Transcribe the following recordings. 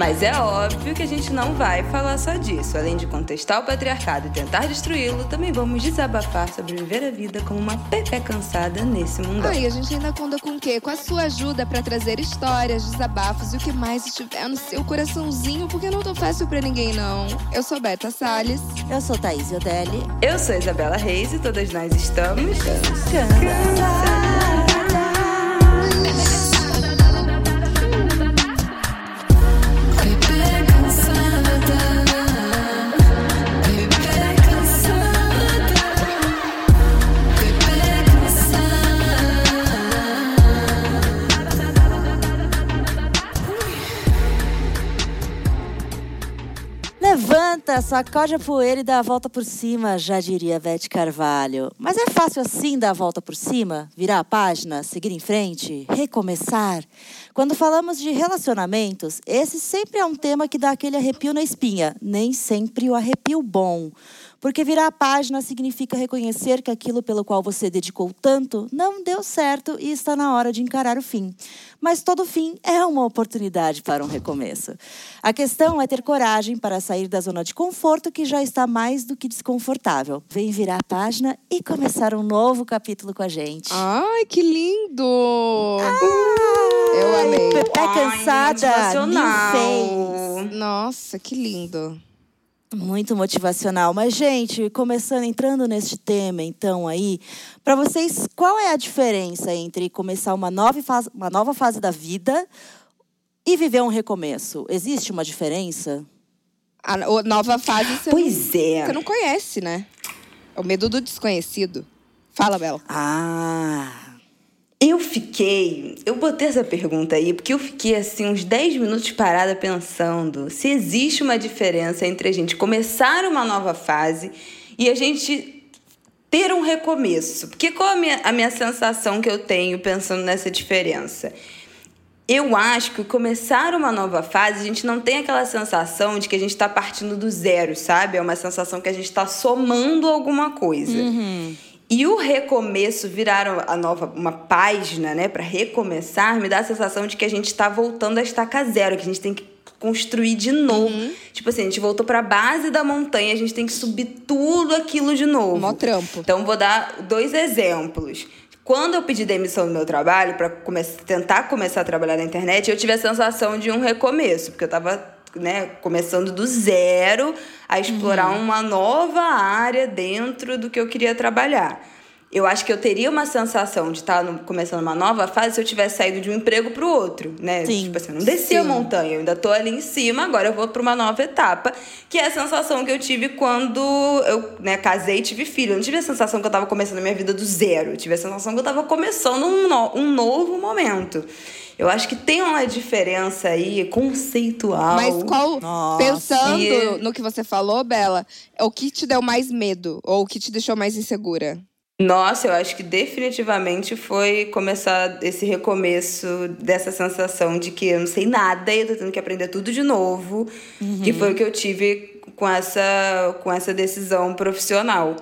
Mas é óbvio que a gente não vai falar só disso. Além de contestar o patriarcado e tentar destruí-lo, também vamos desabafar sobre viver a vida como uma Pepe cansada nesse mundo. E a gente ainda conta com o quê? Com a sua ajuda pra trazer histórias, desabafos e o que mais estiver no seu coraçãozinho, porque não tô fácil pra ninguém, não. Eu sou Beta Salles. Eu sou Thaís Odelli. Eu sou Isabela Reis e todas nós estamos Sacode a poeira e dá a volta por cima, já diria Beth Carvalho. Mas é fácil assim dar a volta por cima? Virar a página, seguir em frente, recomeçar? Quando falamos de relacionamentos, esse sempre é um tema que dá aquele arrepio na espinha, nem sempre o arrepio bom. Porque virar a página significa reconhecer que aquilo pelo qual você dedicou tanto não deu certo e está na hora de encarar o fim. Mas todo fim é uma oportunidade para um recomeço. A questão é ter coragem para sair da zona de conforto que já está mais do que desconfortável. Vem virar a página e começar um novo capítulo com a gente. Ai, que lindo! Eu amei. É cansada, fez. Nossa, que lindo. Muito motivacional. Mas, gente, começando, entrando neste tema, então, aí, para vocês, qual é a diferença entre começar uma nova, fase, uma nova fase da vida e viver um recomeço? Existe uma diferença? A nova fase você, Pois não, é. você não conhece, né? É o medo do desconhecido. Fala, Bela. Ah, Eu fiquei. Eu botei essa pergunta aí porque eu fiquei assim uns 10 minutos parada pensando se existe uma diferença entre a gente começar uma nova fase e a gente ter um recomeço. Porque qual a minha, a minha sensação que eu tenho pensando nessa diferença? Eu acho que começar uma nova fase, a gente não tem aquela sensação de que a gente está partindo do zero, sabe? É uma sensação que a gente está somando alguma coisa. E o recomeço virar a nova uma página, né, para recomeçar, me dá a sensação de que a gente está voltando a estaca zero, que a gente tem que construir de novo. Tipo assim, a gente voltou para a base da montanha, a gente tem que subir tudo aquilo de novo. Mó trampo. Então vou dar dois exemplos. Quando eu pedi demissão do meu trabalho para tentar começar a trabalhar na internet, eu tive a sensação de um recomeço, porque eu estava né, começando do zero a explorar uma nova área dentro do que eu queria trabalhar. Eu acho que eu teria uma sensação de estar no- começando uma nova fase se eu tivesse saído de um emprego para o outro, né? Sim. Tipo assim, eu não desci a Sim. montanha, eu ainda tô ali em cima, agora eu vou para uma nova etapa, que é a sensação que eu tive quando eu né, casei e tive filho. Eu não tive a sensação que eu tava começando a minha vida do zero, eu tive a sensação que eu tava começando um, no- um novo momento. Eu acho que tem uma diferença aí conceitual. Mas qual, Nossa. pensando E- no que você falou, Bela, é o que te deu mais medo? Ou o que te deixou mais insegura? Nossa, eu acho que definitivamente foi começar esse recomeço dessa sensação de que eu não sei nada e eu tô tendo que aprender tudo de novo. Que foi o que eu tive com essa, com essa decisão profissional.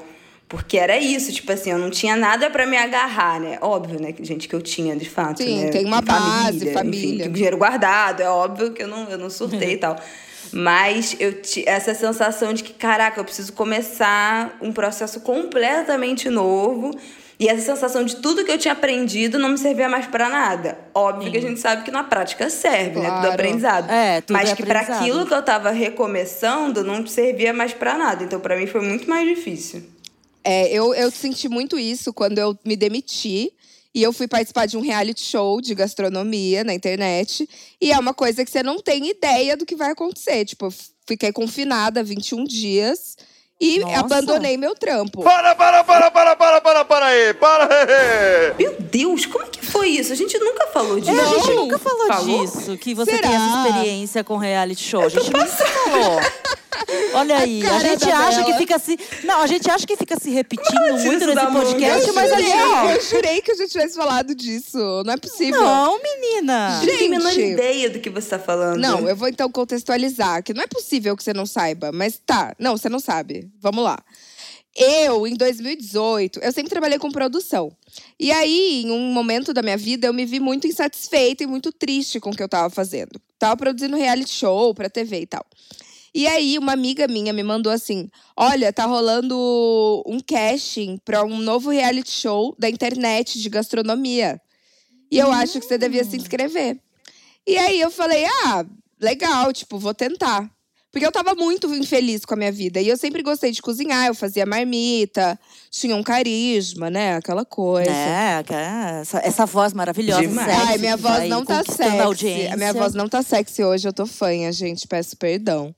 Porque era isso, tipo assim, eu não tinha nada pra me agarrar, né? Óbvio, né? Gente, que eu tinha, de fato. Sim, né? tem uma base, família. Enfim, dinheiro guardado, é óbvio que eu não, eu não surtei e tal. Mas eu essa sensação de que, caraca, eu preciso começar um processo completamente novo. E essa sensação de tudo que eu tinha aprendido não me servia mais pra nada. Óbvio que a gente sabe que na prática serve, né? Tudo Claro. aprendizado. É, tudo Mas é que pra aprendizado. aquilo que eu tava recomeçando não servia mais pra nada. Então, pra mim, foi muito mais difícil. É, eu, eu senti muito isso quando eu me demiti. E eu fui participar de um reality show de gastronomia na internet. E é uma coisa que você não tem ideia do que vai acontecer. Tipo, eu fiquei confinada 21 dias e Nossa. abandonei meu trampo. Para, para, para, para, para, para, para aí, para aí. Meu Deus, como é que foi isso? A gente nunca falou disso. É, a gente nunca falou, Falou? disso, que você Será? tem essa experiência com reality show. A gente nunca falou. Olha aí, a, cara gente acha que Bela. fica se. Não, a gente acha que fica se repetindo tira muito nesse podcast, Eu mas ali, jurei, ó. eu jurei que a gente tivesse falado disso. Não é possível. Não, menina. Não tenho a menor Gente. ideia do que você tá falando. Não, eu vou então contextualizar, que não é possível que você não saiba, mas tá. Não, você não sabe. Vamos lá. Eu, em 2018, eu sempre trabalhei com produção. E aí, em um momento da minha vida, eu me vi muito insatisfeita e muito triste com o que eu tava fazendo. Tava produzindo reality show pra TV e tal. E aí, uma amiga minha me mandou assim: Olha, tá rolando um casting pra um novo reality show da internet de gastronomia. E eu acho que você devia se inscrever. E aí eu falei: Ah, legal, tipo, vou tentar. Porque eu tava muito infeliz com a minha vida. E eu sempre gostei de cozinhar, eu fazia marmita, tinha um carisma, né? Aquela coisa. É, que é essa, essa voz maravilhosa, Demais. sexy, Ai, minha voz não tá sexy. A, audiência. A minha voz não tá sexy hoje, eu tô fanha, gente. Peço perdão.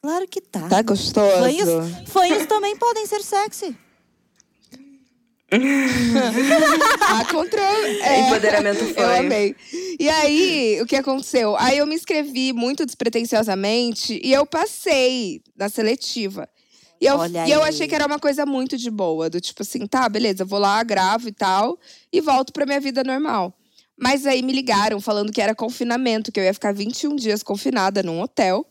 Claro que tá. Tá gostoso? Fanhos, fanhos também podem ser sexy. A controle. É, Empoderamento Eu fanho. amei. E aí, o que aconteceu? Aí eu me inscrevi muito despretensiosamente e eu passei na seletiva. E eu, Olha e eu achei que era uma coisa muito de boa, do tipo assim, tá, beleza, eu vou lá, gravo e tal, e volto pra minha vida normal. Mas aí me ligaram falando que era confinamento, que eu ia ficar 21 dias confinada num hotel.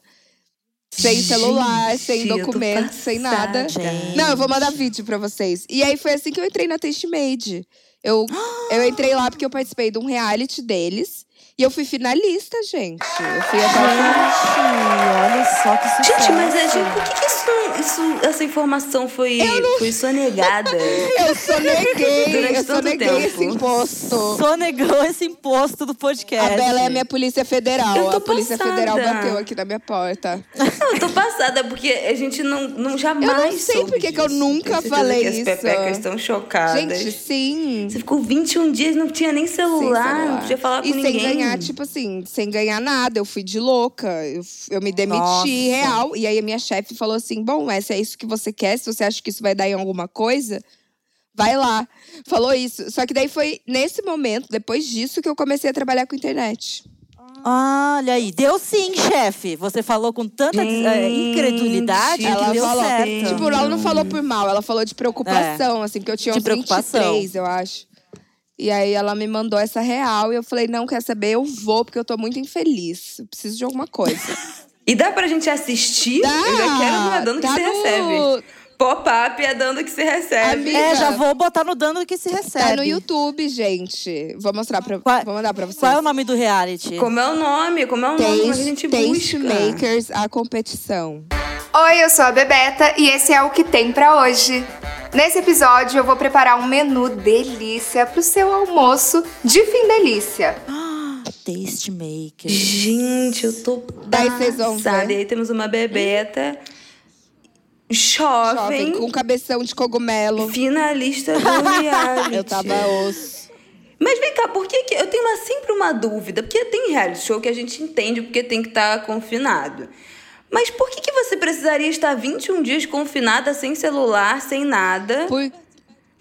Sem celular, sem Gente, tô documento, sem nada. passada. Não, eu vou mandar vídeo pra vocês. E aí foi assim que eu entrei na Taste Made. Eu, eu entrei lá porque eu participei de um reality deles. E eu fui finalista, gente. Eu fui até o final. olha só que sucesso. Gente, mas é, gente, por que, que isso, isso- essa informação foi, foi sonegada? Eu soneguei, Durante eu tanto soneguei tempo. esse imposto. Sonegou esse imposto do podcast. A Bela é a minha Polícia Federal. Eu tô a Polícia passada. Federal bateu aqui na minha porta. Não, eu tô passada, porque a gente não, não jamais Eu não sei soube por que eu nunca falei que as isso. pepecas estão chocadas. Gente, sim. Você ficou 21 dias, não tinha nem Sem celular, não celular. podia falar com e ninguém. Ganhar, tipo assim, sem ganhar nada. Eu fui de louca. Eu, eu me demiti Nossa. real. E aí a minha chefe falou assim: bom, é, se é isso que você quer, se você acha que isso vai dar em alguma coisa, vai lá. Falou isso. Só que daí foi nesse momento, depois disso, que eu comecei a trabalhar com internet. Olha aí, deu sim, chefe. Você falou com tanta eh, incredulidade que Ela deu falou, certo. tipo, ela não falou por mal, ela falou de preocupação, assim, porque eu tinha De uns preocupação. 23, eu acho. E aí ela me mandou essa real e eu falei, não, quer saber? Eu vou, porque eu tô muito infeliz. Eu preciso de alguma coisa. E dá pra gente assistir? Dá! Eu já quero no Dando que Tá se no- recebe. Pop-up é dando que se recebe. Amiga, É, já vou botar no dando que se recebe. Tá no YouTube, gente. Vou mostrar pra, Qual- vou mandar pra vocês. Qual é o nome do reality? Como é o nome? Como é o nome? Como a Taste, gente Taste busca? Makers, a competição. Oi, eu sou a Bebeta e esse é o que tem pra hoje. Nesse episódio eu vou preparar um menu delícia pro seu almoço de fim delícia. Taste Maker. Gente, eu tô Daí vocês vão ver. E aí temos uma bebeta jovem, Jovem, com cabeção de cogumelo. finalista do reality. Eu tava osso. Mas vem cá, por que, que eu tenho uma- sempre uma dúvida? Porque tem reality show que a gente entende porque tem que estar confinado. Mas por que, que você precisaria estar 21 dias confinada, sem celular, sem nada, Por,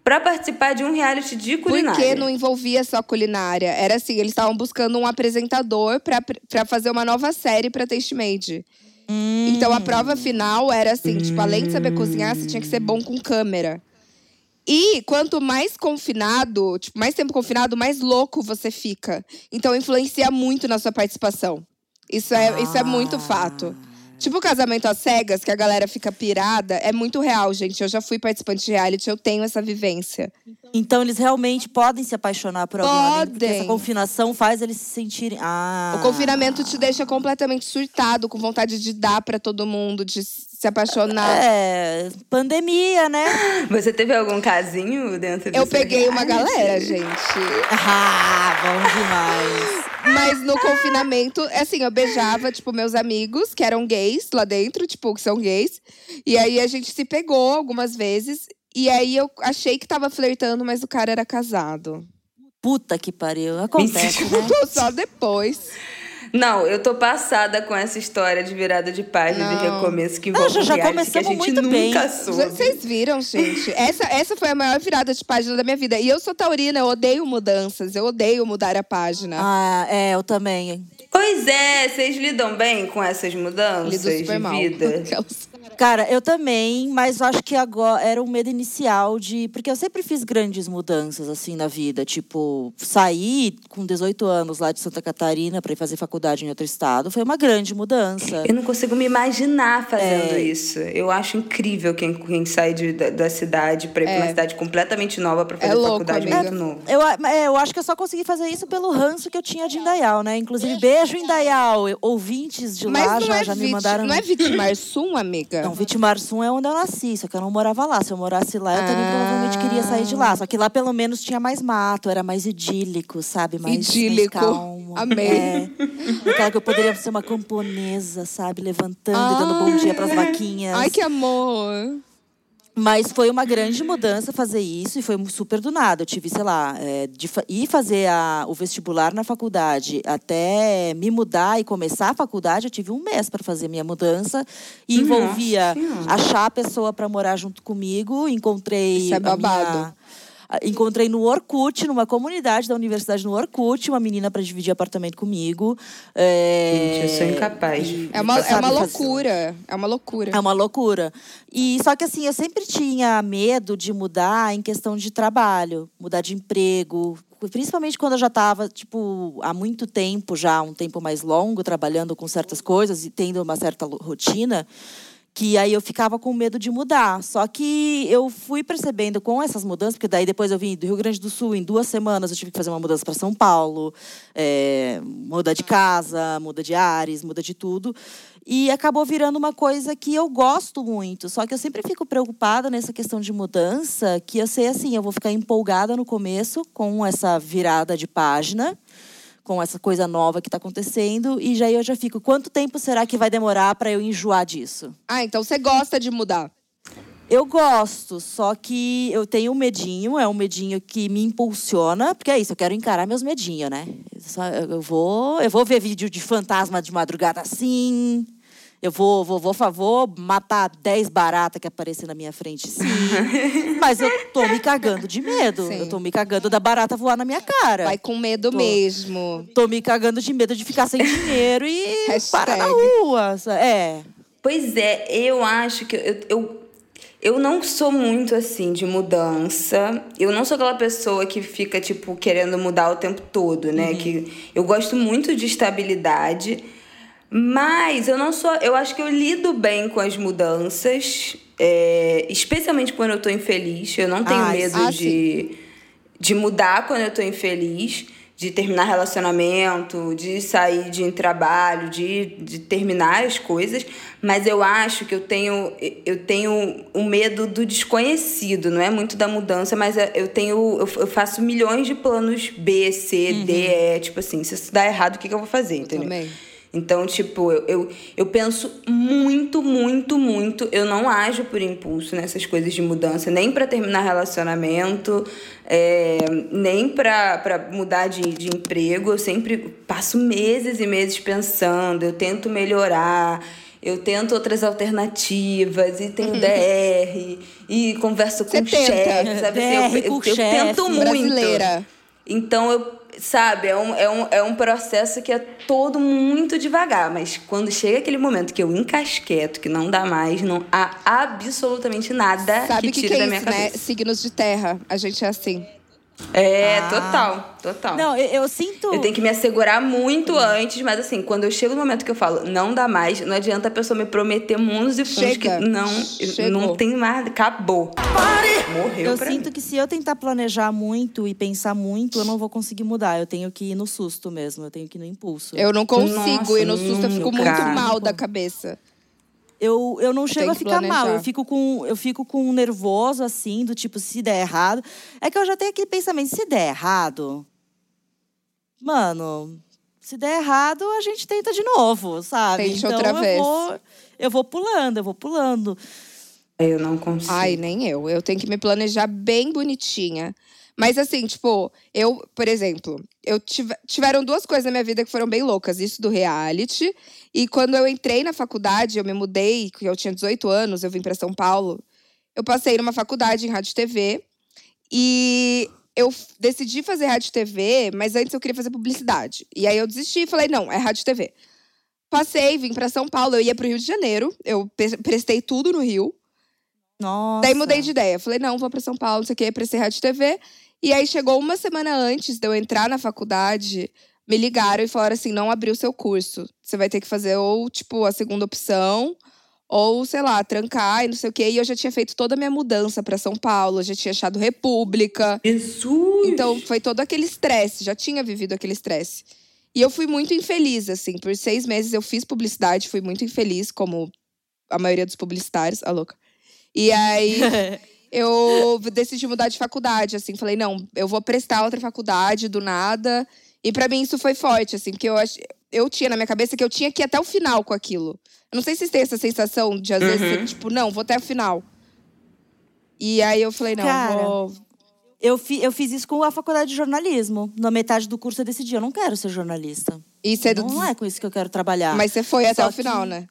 pra participar de um reality de culinária? porque não envolvia só culinária. Era assim, eles estavam buscando um apresentador pra, pra fazer uma nova série pra Taste Made. Então a prova final era assim, tipo, além de saber cozinhar, você tinha que ser bom com câmera. E quanto mais confinado, tipo, mais tempo confinado, mais louco você fica. Então influencia muito na sua participação. Isso é, isso é muito fato. Tipo o casamento às cegas, que a galera fica pirada, é muito real, gente. Eu já fui participante de reality, eu tenho essa vivência. Então eles realmente podem se apaixonar por alguém. Porque Podem. essa confinação faz eles se sentirem. Ah. O confinamento te deixa completamente surtado, com vontade de dar pra todo mundo, de se apaixonar. É, pandemia, né? Você teve algum casinho dentro Eu peguei uma reality? galera, gente. Ah, bom demais. Mas no confinamento, assim, eu beijava, tipo, meus amigos, que eram gays lá dentro, tipo, que são gays. E aí a gente se pegou algumas vezes. E aí eu achei que tava flertando, mas o cara era casado. Puta que pariu. Acontece, né? Só depois. Não, eu tô passada com essa história de virada de página, de Não. recomeço que envolve já- já a começamos gente muito bem. nunca soube. Vocês viram, gente? Essa, essa foi a maior virada de página da minha vida. E eu sou taurina, eu odeio mudanças, eu odeio mudar a página. Ah, é, eu também. Pois é, vocês lidam bem com essas mudanças Lido super de mal. vida? Cara, eu também, mas acho que agora era um medo inicial de. Porque eu sempre fiz grandes mudanças, assim, na vida. Tipo, sair com 18 anos lá de Santa Catarina para ir fazer faculdade em outro estado foi uma grande mudança. Eu não consigo me imaginar fazendo É. isso. Eu acho incrível quem, quem sai de, da, da cidade pra ir pra uma cidade completamente nova pra fazer É louco, faculdade amiga. muito novo. Eu, é, eu acho que eu só consegui fazer isso pelo ranço que eu tinha de Indaial, né? Inclusive, beijo, Indaial. Ouvintes de Mas lá já, é, já me mandaram. não é Vitimarsum, amiga? Não, Vitimarsum é onde eu nasci, só que eu não morava lá. Se eu morasse lá, eu também Ah. provavelmente queria sair de lá. Só que lá pelo menos tinha mais mato, era mais idílico, sabe? Mais, mais Idílico. calmo. Amei. É. Aquela que eu poderia ser uma camponesa, sabe? Levantando e dando bom dia pras vaquinhas. Ai, que amor. Mas foi uma grande mudança fazer isso e foi super do nada. Eu tive, sei lá, é, de fa ir fazer a- o vestibular na faculdade até me mudar e começar a faculdade, eu tive um mês para fazer minha mudança. E envolvia achar a pessoa para morar junto comigo. Encontrei. Isso é a minha- babado. a- Encontrei no Orkut, numa comunidade da universidade no Orkut, uma menina para dividir apartamento comigo. É, Gente, eu sou incapaz. É uma, é uma fazer- loucura. É uma loucura. é uma loucura. E só que assim, eu sempre tinha medo de mudar em questão de trabalho, mudar de emprego, principalmente quando eu já estava, tipo, há muito tempo já, um tempo mais longo, trabalhando com certas coisas e tendo uma certa rotina, que aí eu ficava com medo de mudar. Só que eu fui percebendo com essas mudanças, porque daí depois eu vim do Rio Grande do Sul, em duas semanas eu tive que fazer uma mudança para São Paulo, é, muda de casa, muda de ares, muda de tudo. E acabou virando uma coisa que eu gosto muito. Só que eu sempre fico preocupada nessa questão de mudança, que eu sei assim, eu vou ficar empolgada no começo com essa virada de página com essa coisa nova que está acontecendo e já eu já fico quanto tempo será que vai demorar para eu enjoar disso Ah, então você gosta de mudar. eu gosto só que eu tenho um medinho é um medinho que me impulsiona porque é isso eu quero encarar meus medinhos né Eu só- eu vou eu vou ver vídeo de fantasma de madrugada assim eu vou, vou, vou, fa- vou matar 10 baratas que aparecer na minha frente, sim. Mas eu tô me cagando de medo. Sim. Eu tô me cagando da barata voar na minha cara. Vai com medo Tô. mesmo. Tô me cagando de medo de ficar sem dinheiro e parar na rua. É. Pois é, eu acho que eu, eu, eu não sou muito assim de mudança. Eu não sou aquela pessoa que fica, tipo, querendo mudar o tempo todo, né? Que eu gosto muito de estabilidade. Mas eu não sou. Eu acho que eu lido bem com as mudanças. é, especialmente quando eu tô infeliz. Eu não tenho Ah, medo ah, de, de mudar quando eu tô infeliz. De terminar relacionamento, de sair de trabalho, de, de terminar as coisas. Mas eu acho que eu tenho, eu tenho o medo do desconhecido. Não é muito da mudança, mas é- eu tenho. Eu, eu faço milhões de planos B, C, D, E. Tipo assim, se isso dar errado, o que, que eu vou fazer? Entendeu? também. Então, tipo, eu, eu, eu penso muito, muito, muito. Eu não ajo por impulso nessas coisas de mudança, nem pra terminar relacionamento, é, nem pra pra mudar de, de emprego. Eu sempre passo meses e meses pensando, eu tento melhorar. Eu tento outras alternativas e tenho DR e converso com o chefe, sabe? Assim, eu, DR com eu, o eu chefe. tento muito. Brasileira. Então, eu, sabe, é um, é, um, é um processo que é todo muito devagar. Mas quando chega aquele momento que eu encasqueto, que não dá mais, não há absolutamente nada Sabe que que, tire que da é minha isso, né? cabeça. Signos de terra. A gente é assim. É, Ah. total, total. Não, eu, eu sinto. Eu tenho que me assegurar muito antes, mas assim, quando eu chego no momento que eu falo, não dá mais, não adianta a pessoa me prometer mundos e fundos Chega. que não, Chegou. não tem mais, acabou. Morreu Eu pra sinto mim. que se eu tentar planejar muito e pensar muito, eu não vou conseguir mudar. Eu tenho que ir no susto mesmo, eu tenho que ir no impulso. Eu não consigo Nossa, ir no susto, eu fico muito mal da cabeça. Eu, eu não chego a ficar mal, planejar. eu fico, com, eu fico com um nervoso, assim, do tipo, se der errado. É que eu já tenho aquele pensamento, se der errado, mano, se der errado, a gente tenta de novo, sabe? Tente então outra eu vez. vou. Eu vou pulando, eu vou pulando. Eu não consigo. Ai, nem eu. Eu tenho que me planejar bem bonitinha. Mas assim, tipo, eu, por exemplo, eu tive, tiveram duas coisas na minha vida que foram bem loucas. Isso do reality. E quando eu entrei na faculdade, eu me mudei, que eu tinha 18 anos, eu vim para São Paulo. Eu passei numa faculdade em rádio e TV. E eu decidi fazer rádio e TV, mas antes eu queria fazer publicidade. E aí eu desisti e falei, não, é rádio e TV. Passei, vim pra São Paulo. Eu ia pro Rio de Janeiro. Eu prestei tudo no Rio. Nossa. Daí mudei de ideia. Falei, não, vou pra São Paulo, não sei o quê, prestei rádio e TV. E aí chegou uma semana antes de eu entrar na faculdade, me ligaram e falaram assim: não abriu o seu curso. Você vai ter que fazer ou, tipo, a segunda opção, ou, sei lá, trancar e não sei o quê. E eu já tinha feito toda a minha mudança pra São Paulo, já tinha achado República. Jesus! Então foi todo aquele estresse, já tinha vivido aquele estresse. E eu fui muito infeliz, assim. Por seis meses eu fiz publicidade, fui muito infeliz, como a maioria dos publicitários, a louca. E aí eu decidi mudar de faculdade, assim. Falei, não, eu vou prestar outra faculdade do nada. E pra mim isso foi forte, assim, porque eu, ach... eu tinha na minha cabeça que eu tinha que ir até o final com aquilo. Eu não sei se vocês têm essa sensação de, às vezes, Uhum. você, tipo, não, vou até o final. E aí eu falei, não, Cara, vou, Eu, fi, eu fiz isso com a faculdade de jornalismo. Na metade do curso eu decidi, eu não quero ser jornalista. E você Não é com isso que eu quero trabalhar. Mas você foi até Só o final, que- né?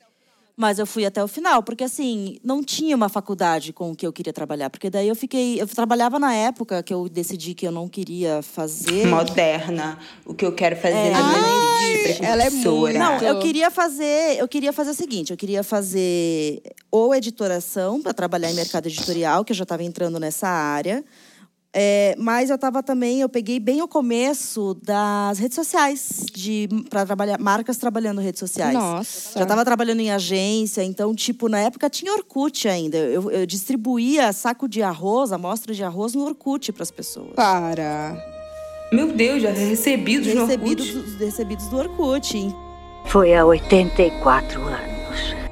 Mas eu fui até o final, porque assim, não tinha uma faculdade com o que eu queria trabalhar. Porque daí eu fiquei. Eu trabalhava na época que eu decidi que eu não queria fazer. Moderna. O que eu quero fazer É. na minha de ela é muito- Não, eu queria fazer, eu queria fazer o seguinte, eu queria fazer ou editoração para trabalhar em mercado editorial, que eu já estava entrando nessa área. É, mas eu estava também, eu peguei bem o começo das redes sociais, de para trabalhar marcas trabalhando redes sociais. Nossa. Já estava trabalhando em agência, então, tipo, na época tinha Orkut ainda. Eu, eu distribuía saco de arroz, amostra de arroz no Orkut para as pessoas. Para. Meu Deus, já recebidos no Recebidos, Orkut. do- recebidos do Orkut. Foi há 84 anos.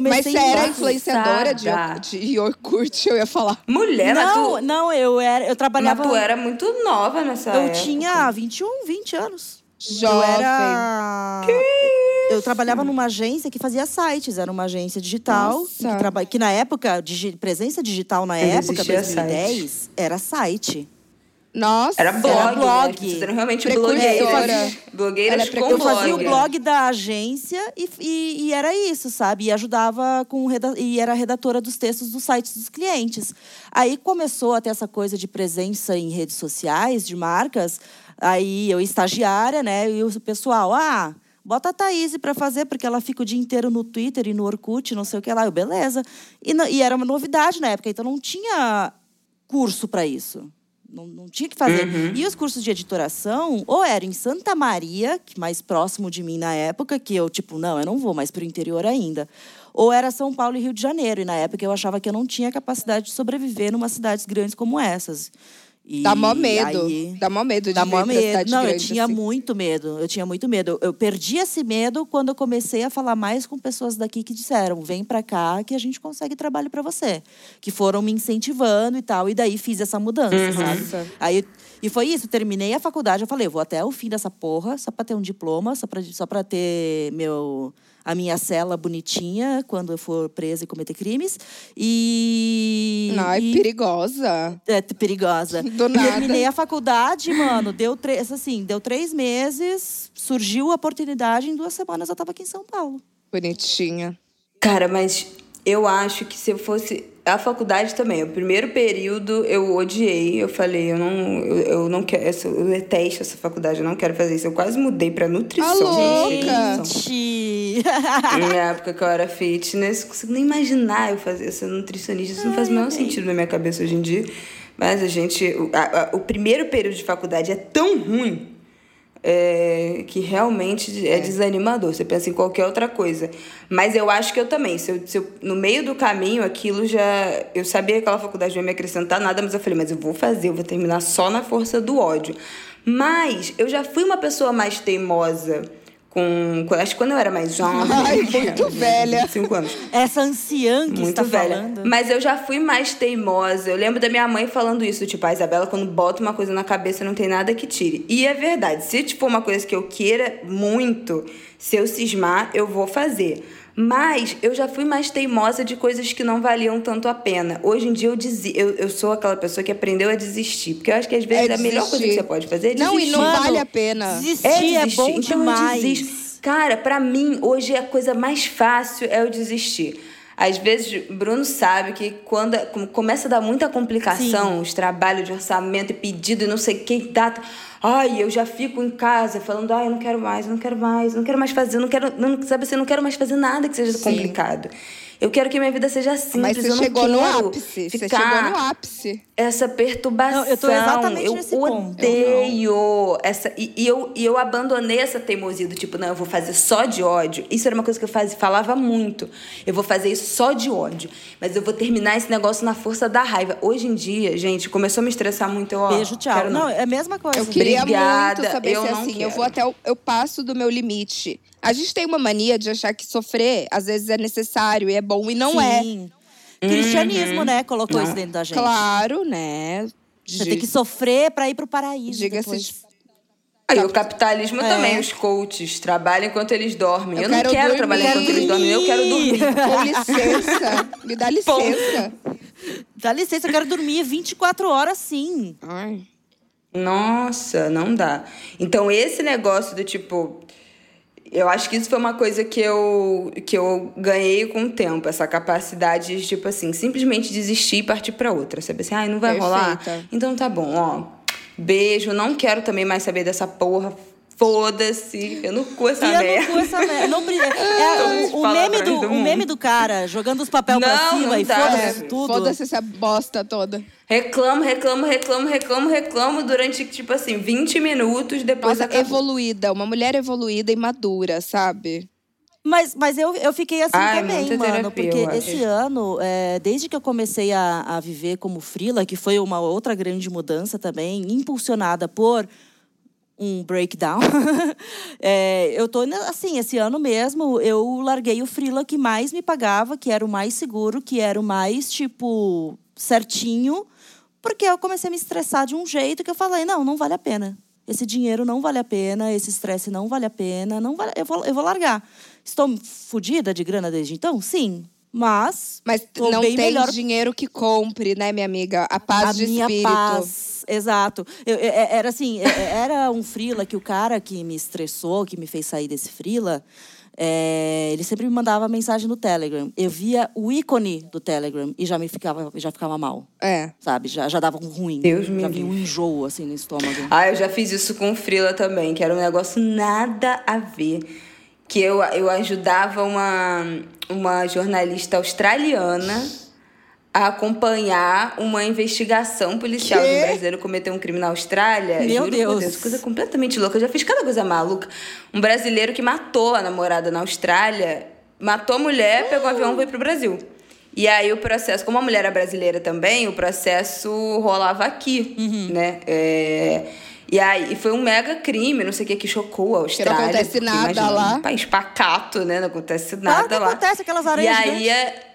Mas Comecei você era influenciadora de, de Orkut, eu ia falar. Mulher, mas não, tu, não, eu era, eu trabalhava. mas tu era muito nova nessa eu época. tinha 21, 20 anos. Jovem. Eu era. Eu trabalhava numa agência que fazia sites, era uma agência digital. Que, traba... que na época, digi- presença digital na época, existia 2010, era site. Nossa. Era blog, Era blog. Né? Vocês eram realmente blogueiras. Blogueiras Ela é com. Eu blog. fazia o blog da agência e, e, e era isso, sabe? E ajudava com reda... e era redatora dos textos dos sites dos clientes. Aí começou a ter essa coisa de presença em redes sociais, de marcas. Aí eu estagiária, né? E o pessoal, ah, bota a Thaís pra fazer, porque ela fica o dia inteiro no Twitter e no Orkut, não sei o que lá. Eu, beleza. E, e era uma novidade na época, então não tinha curso para isso. Não, não tinha que fazer. E os cursos de editoração, ou era em Santa Maria, que mais próximo de mim na época, que eu, tipo, não, eu não vou mais para o interior ainda. Ou era São Paulo e Rio de Janeiro. E na época eu achava que eu não tinha capacidade de sobreviver numa cidades grandes como essas. E Dá mó medo. aí- Dá mó medo de Dá mó medo. Não, eu tinha assim. muito medo. Eu tinha muito medo. Eu perdi esse medo quando eu comecei a falar mais com pessoas daqui que disseram: vem pra cá que a gente consegue trabalho pra você. Que foram me incentivando e tal. E daí fiz essa mudança, Nossa. sabe? Aí, e foi isso. Terminei a faculdade. Eu falei: eu vou até o fim dessa porra, só pra ter um diploma, só pra, só pra ter meu. A minha cela bonitinha quando eu for presa e cometer crimes. E. Ai, e- perigosa. é perigosa. Do nada. Terminei a faculdade, mano. Deu três, assim, deu três meses, surgiu a oportunidade, em duas semanas eu tava aqui em São Paulo. Bonitinha. Cara, mas eu acho que se eu fosse. A faculdade também, o primeiro período eu odiei. Eu falei, eu não, eu, eu não quero. essa- Eu detesto essa faculdade, eu não quero fazer isso. Eu quase mudei pra nutrição. Gente, louca! nutrição. Gente! Na época que eu era fitness, não consigo nem imaginar eu fazer ser nutricionista. Isso não faz o menor sentido na minha cabeça hoje em dia. Mas a gente. O, a- a- o primeiro período de faculdade é tão ruim é, que realmente é, desanimador. Você pensa em qualquer outra coisa. Mas eu acho que eu também. Se eu, se eu- no meio do caminho, aquilo já. Eu sabia que aquela faculdade não ia me acrescentar nada, mas eu falei, mas eu vou fazer, eu vou terminar só na força do ódio. Mas eu já fui uma pessoa mais teimosa. Com, acho que quando eu era mais jovem. Ai, muito velha. Cinco anos. Essa anciã que Muito está velha. falando. Mas eu já fui mais teimosa. Eu lembro da minha mãe falando isso, tipo, a Isabela, quando bota uma coisa na cabeça, não tem nada que tire. E é verdade. Se tipo uma coisa que eu queira muito, se eu cismar, eu vou fazer. Mas eu já fui mais teimosa de coisas que não valiam tanto a pena. Hoje em dia eu, desi eu, eu sou aquela pessoa que aprendeu a desistir. Porque eu acho que às vezes É a melhor coisa que desistir. você pode fazer é Não, e desistir. não vale a pena. Desistir é, desistir. bom Então demais. Cara, pra mim, hoje a coisa mais fácil é eu desistir. Às vezes, Bruno sabe que quando começa a dar muita complicação, Sim. os trabalhos de orçamento e pedido e não sei que data. Ai, eu já fico em casa falando, ai, eu não quero mais, eu não quero mais, eu não quero mais fazer, eu não quero, não, sabe assim, eu não quero mais fazer nada que seja Sim. complicado. Eu quero que minha vida seja simples. Mas você eu não chegou quero no ápice. Ficar você chegou no ápice. Essa perturbação. Não, eu tô exatamente eu nesse odeio ponto. essa. E, e, eu, e eu abandonei essa teimosia do tipo, não, eu vou fazer só de ódio. Isso era uma coisa que eu fazia, falava muito. Eu vou fazer isso só de ódio. Mas eu vou terminar esse negócio na força da raiva. Hoje em dia, gente, começou a me estressar muito. Eu, Beijo, tchau. Quero, não. não, é a mesma coisa. Eu queria Obrigada, muito saber eu se assim, quero. eu vou até o, eu passo do meu limite. A gente tem uma mania de achar que sofrer às vezes é necessário e é bom e não é. Sim. é. Cristianismo, uhum. né, colocou não. isso dentro da gente. Claro, né? Você tem que sofrer para ir pro paraíso. Diga-se. E o capitalismo é. também, os coaches trabalham enquanto eles dormem. Eu, eu não quero, quero trabalhar enquanto eles dormem, eu quero dormir. Com licença. Me dá licença. Dá licença, eu quero dormir 24 horas sim. Ai. Nossa, não dá. Então, esse negócio do tipo, eu acho que isso foi uma coisa que eu, que eu ganhei com o tempo, essa capacidade de, tipo assim, simplesmente desistir e partir para outra. Sabe assim, ai, ah, não vai Perfeita. rolar? Então tá bom, ó. Beijo, não quero também mais saber dessa porra. Foda-se, eu não cu essa merda. Eu não cu essa merda. Não, é, o, o, meme do, do o meme do cara jogando os papéis pra cima e foda-se tudo. Foda-se essa bosta toda. Reclamo, reclamo, reclamo, reclamo, reclamo durante, tipo assim, 20 minutos, depois Nossa, evoluída, uma mulher evoluída e madura, sabe? Mas, mas eu, eu fiquei assim Ai, também, mano. Terapia, porque esse ano, é, desde que eu comecei a, a viver como frila, que foi uma outra grande mudança também, impulsionada por um breakdown. é, eu tô assim, esse ano mesmo, eu larguei o frila que mais me pagava, que era o mais seguro, que era o mais, tipo, certinho porque eu comecei a me estressar de um jeito que eu falei: não, não vale a pena. Esse dinheiro não vale a pena, esse estresse não vale a pena, não vale, eu, vou, eu vou largar. Estou fodida de grana desde então? Sim. Mas. Mas não tem melhor... dinheiro que compre, né, minha amiga? A paz a de minha espírito. Paz, exato. Eu, eu, era assim, era um frila que o cara que me estressou, que me fez sair desse frila é, ele sempre me mandava mensagem no Telegram. Eu via o ícone do Telegram e já me ficava, já ficava mal. É. Sabe? Já, já dava um ruim. Deus já vinha um enjoo, assim, no estômago. Ah, eu já fiz isso com o Frila também, que era um negócio nada a ver. Que eu, eu ajudava uma, uma jornalista australiana a acompanhar uma investigação policial que? do brasileiro cometer um crime na Austrália. Meu Juro Deus. Deus. Coisa completamente louca. Eu já fiz cada coisa maluca. Um brasileiro que matou a namorada na Austrália, matou a mulher, pegou um avião e foi pro Brasil. E aí o processo, como a mulher era brasileira também, o processo rolava aqui, uhum. né? É... E aí foi um mega crime, não sei o que, que chocou a Austrália. Que não acontece nada imagina, lá. Um país pacato, né? Não acontece nada claro lá. acontece aquelas areias E aí... É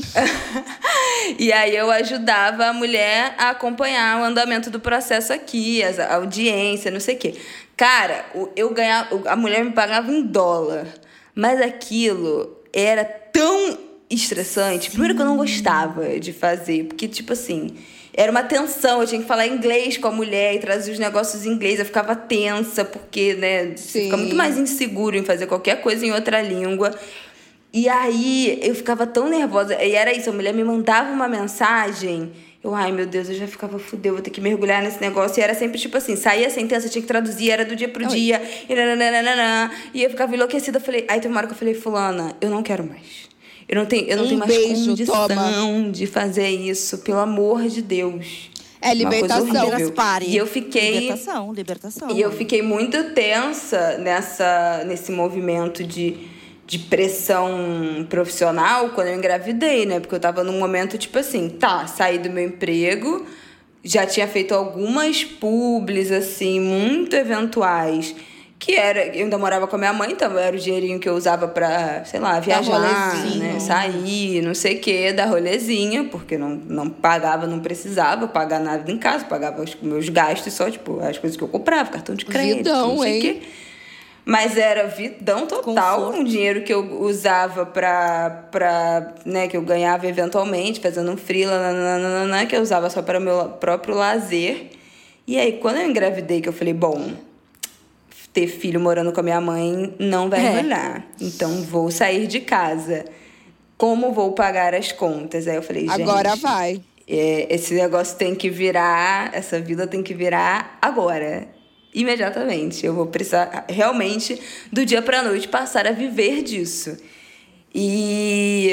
e aí eu ajudava a mulher a acompanhar o andamento do processo aqui, a audiência, não sei o quê. Cara, eu ganhava, a mulher me pagava em dólar, mas aquilo era tão estressante. Primeiro que eu não gostava de fazer, porque tipo assim, era uma tensão, eu tinha que falar inglês com a mulher e trazer os negócios em inglês, eu ficava tensa, porque, né, você fica muito mais inseguro em fazer qualquer coisa em outra língua. E aí eu ficava tão nervosa. E era isso, a mulher me mandava uma mensagem. Eu, ai meu Deus, eu já ficava fudeu, vou ter que mergulhar nesse negócio. E era sempre tipo assim: saía a sentença, tinha que traduzir, era do dia pro Oi. dia. E, nananana, e eu ficava enlouquecida. Eu falei, aí teve uma hora que eu falei, Fulana, eu não quero mais. Eu não tenho, eu não um tenho mais beijo, condição toma. de fazer isso, pelo amor de Deus. É libertação. E eu fiquei. Libertação, libertação. E eu fiquei muito tensa nessa, nesse movimento de de pressão profissional quando eu engravidei, né? Porque eu tava num momento tipo assim, tá, saí do meu emprego, já tinha feito algumas publis, assim, muito eventuais. Que era, eu ainda morava com a minha mãe, então era o dinheirinho que eu usava pra, sei lá, viajar, né? Sair, não sei o quê, dar rolezinha, porque não, não pagava, não precisava pagar nada em casa, pagava os meus gastos só, tipo, as coisas que eu comprava, cartão de crédito, Vidão, não sei o quê. Mas era vidão total Conforto. um dinheiro que eu usava pra, pra. né, que eu ganhava eventualmente, fazendo um freela, nananana, que eu usava só para meu próprio lazer. E aí, quando eu engravidei, que eu falei, bom, ter filho morando com a minha mãe não vai é. rolar. Então vou sair de casa. como vou pagar as contas? Aí eu falei, gente. Agora vai. É, esse negócio tem que virar, essa vida tem que virar agora. Imediatamente. Eu vou precisar realmente, do dia pra noite, passar a viver disso. E,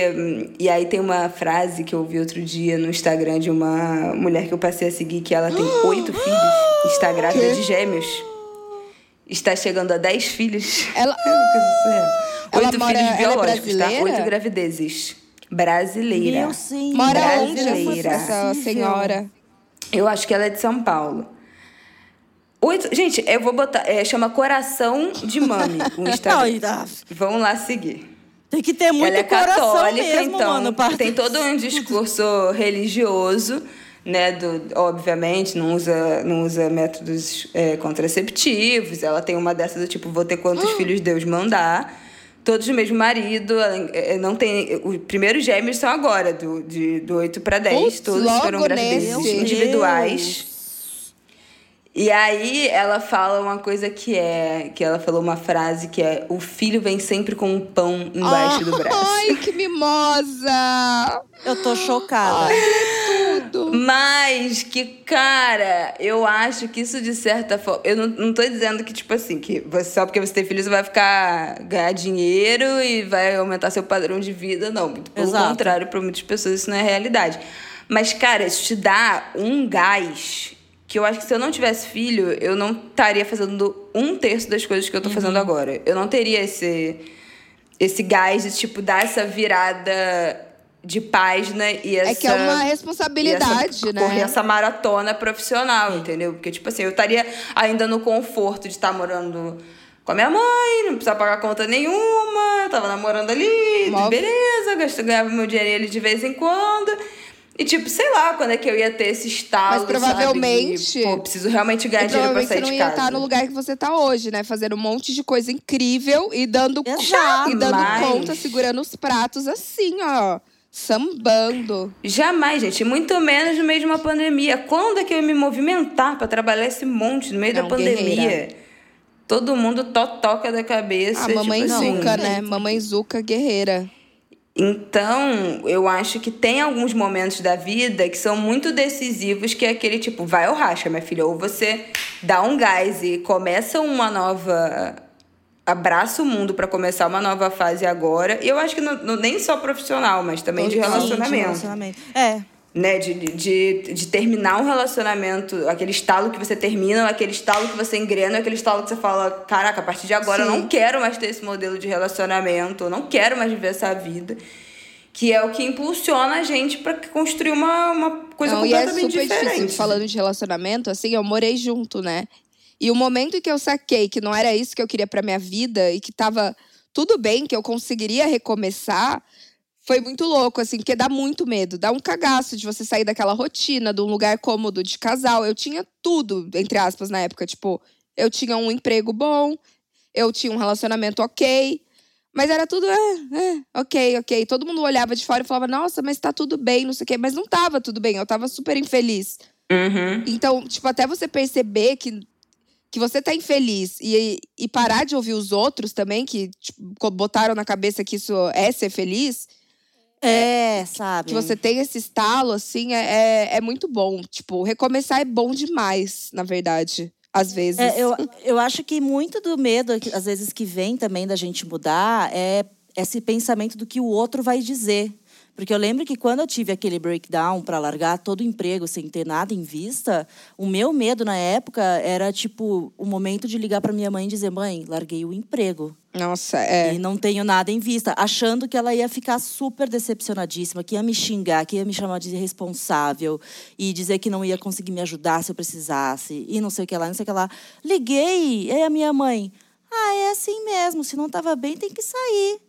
e aí tem uma frase que eu ouvi outro dia no Instagram de uma mulher que eu passei a seguir, que ela tem oito filhos, está grávida de gêmeos. Está chegando a dez filhos. Ela- Oito Ela mora- filhos ela é biológicos, tá? brasileira? Oito gravidezes. Brasileira. Meu senhor. Mora onde Brasileira. essa senhora? Eu acho que ela é de São Paulo. Oito, gente, eu vou botar. é, chama Coração de Mami o Instagram. dá- Vamos lá seguir. tem que ter muito ela é coração católica, mesmo, então mano. tem todo um discurso religioso, né? Do, obviamente, não usa, não usa métodos é, contraceptivos. Ela tem uma dessa do tipo, vou ter quantos filhos Deus mandar. Todos do mesmo marido, ela, é, não tem. Os primeiros gêmeos são agora, do, de, do 8 para 10. Putz, todos foram gravidezes nesse. individuais. E aí ela fala uma coisa que é. Que ela falou uma frase que é: o filho vem sempre com um pão embaixo do braço. Ai, que mimosa! Eu tô chocada. Tudo. Mas que, cara, eu acho que isso de certa forma. Eu não, não tô dizendo que, tipo assim, que você, só porque você tem filho você vai ficar. ganhar dinheiro e vai aumentar seu padrão de vida. Não. Muito Pelo Exato. contrário, para muitas pessoas isso não é realidade. Mas, cara, isso te dá um gás que eu acho que se eu não tivesse filho, eu não estaria fazendo um terço das coisas que eu tô fazendo agora. Eu não teria esse esse gás de, tipo, dar essa virada de página e essa... É que é uma responsabilidade, essa, né? Correr essa maratona profissional, entendeu? Porque, tipo assim, eu estaria ainda no conforto de estar morando com a minha mãe, não precisava pagar conta nenhuma, eu tava namorando ali, Mó- beleza, ganhava meu dinheirinho ali de vez em quando. E, tipo, sei lá quando é que eu ia ter esse estalo, Mas provavelmente- sabe? De, pô, preciso realmente ganhar dinheiro pra sair você não de ia casa. estar no lugar que você tá hoje, né? Fazendo um monte de coisa incrível e dando, Exato. e dando conta, segurando os pratos assim, ó. Sambando. Jamais, gente. Muito menos no meio de uma pandemia. Quando é que eu ia me movimentar pra trabalhar esse monte no meio da Não, pandemia? guerreira. Todo mundo totoca da cabeça. A mamãe tipo assim. Zuca, né? Mamãe Zuca guerreira. Então, eu acho que tem alguns momentos da vida que são muito decisivos, que é aquele tipo, vai ou racha, minha filha. Ou você dá um gás e começa uma nova. Abraça o mundo pra começar uma nova fase agora. E eu acho que não, nem só profissional, mas também de Sim, de relacionamento relacionamento. É. né, de, de, de terminar um relacionamento, aquele estalo que você termina, aquele estalo que você engrena, aquele estalo que você fala, caraca, a partir de agora eu Sim. não quero mais ter esse modelo de relacionamento, eu não quero mais viver essa vida. Que é o que impulsiona a gente pra construir uma, uma coisa Não, e é completamente super diferente. difícil. Falando de relacionamento, assim, eu morei junto, né? E o momento em que eu saquei que não era isso que eu queria pra minha vida e que tava tudo bem, que eu conseguiria recomeçar, foi muito louco, assim, porque dá muito medo. Dá um cagaço de você sair daquela rotina, de um lugar cômodo de casal. Eu tinha tudo, entre aspas, na época. Tipo, eu tinha um emprego bom, eu tinha um relacionamento ok. Mas era tudo, é, é, ok, ok. Todo mundo olhava de fora e falava, nossa, mas tá tudo bem, não sei o quê. Mas não tava tudo bem, eu tava super infeliz. Uhum. Então, tipo, até você perceber que, que você tá infeliz e, e parar de ouvir os outros também, que tipo, botaram na cabeça que isso é ser feliz, É, sabe? que você tem esse estalo, assim, é, é, é muito bom. Tipo, recomeçar é bom demais, na verdade. Às vezes. É, eu, eu acho que muito do medo, às vezes, que vem também da gente mudar é esse pensamento do que o outro vai dizer. Porque eu lembro que quando eu tive aquele breakdown para largar todo o emprego sem ter nada em vista, o meu medo na época era tipo o momento de ligar para minha mãe e dizer: "Mãe, larguei o emprego Nossa, é. e não tenho nada em vista", achando que ela ia ficar super decepcionadíssima, que ia me xingar, que ia me chamar de irresponsável e dizer que não ia conseguir me ajudar se eu precisasse e não sei o que lá, não sei o que lá. Liguei, e aí a minha mãe: "Ah, é assim mesmo, se não estava bem tem que sair".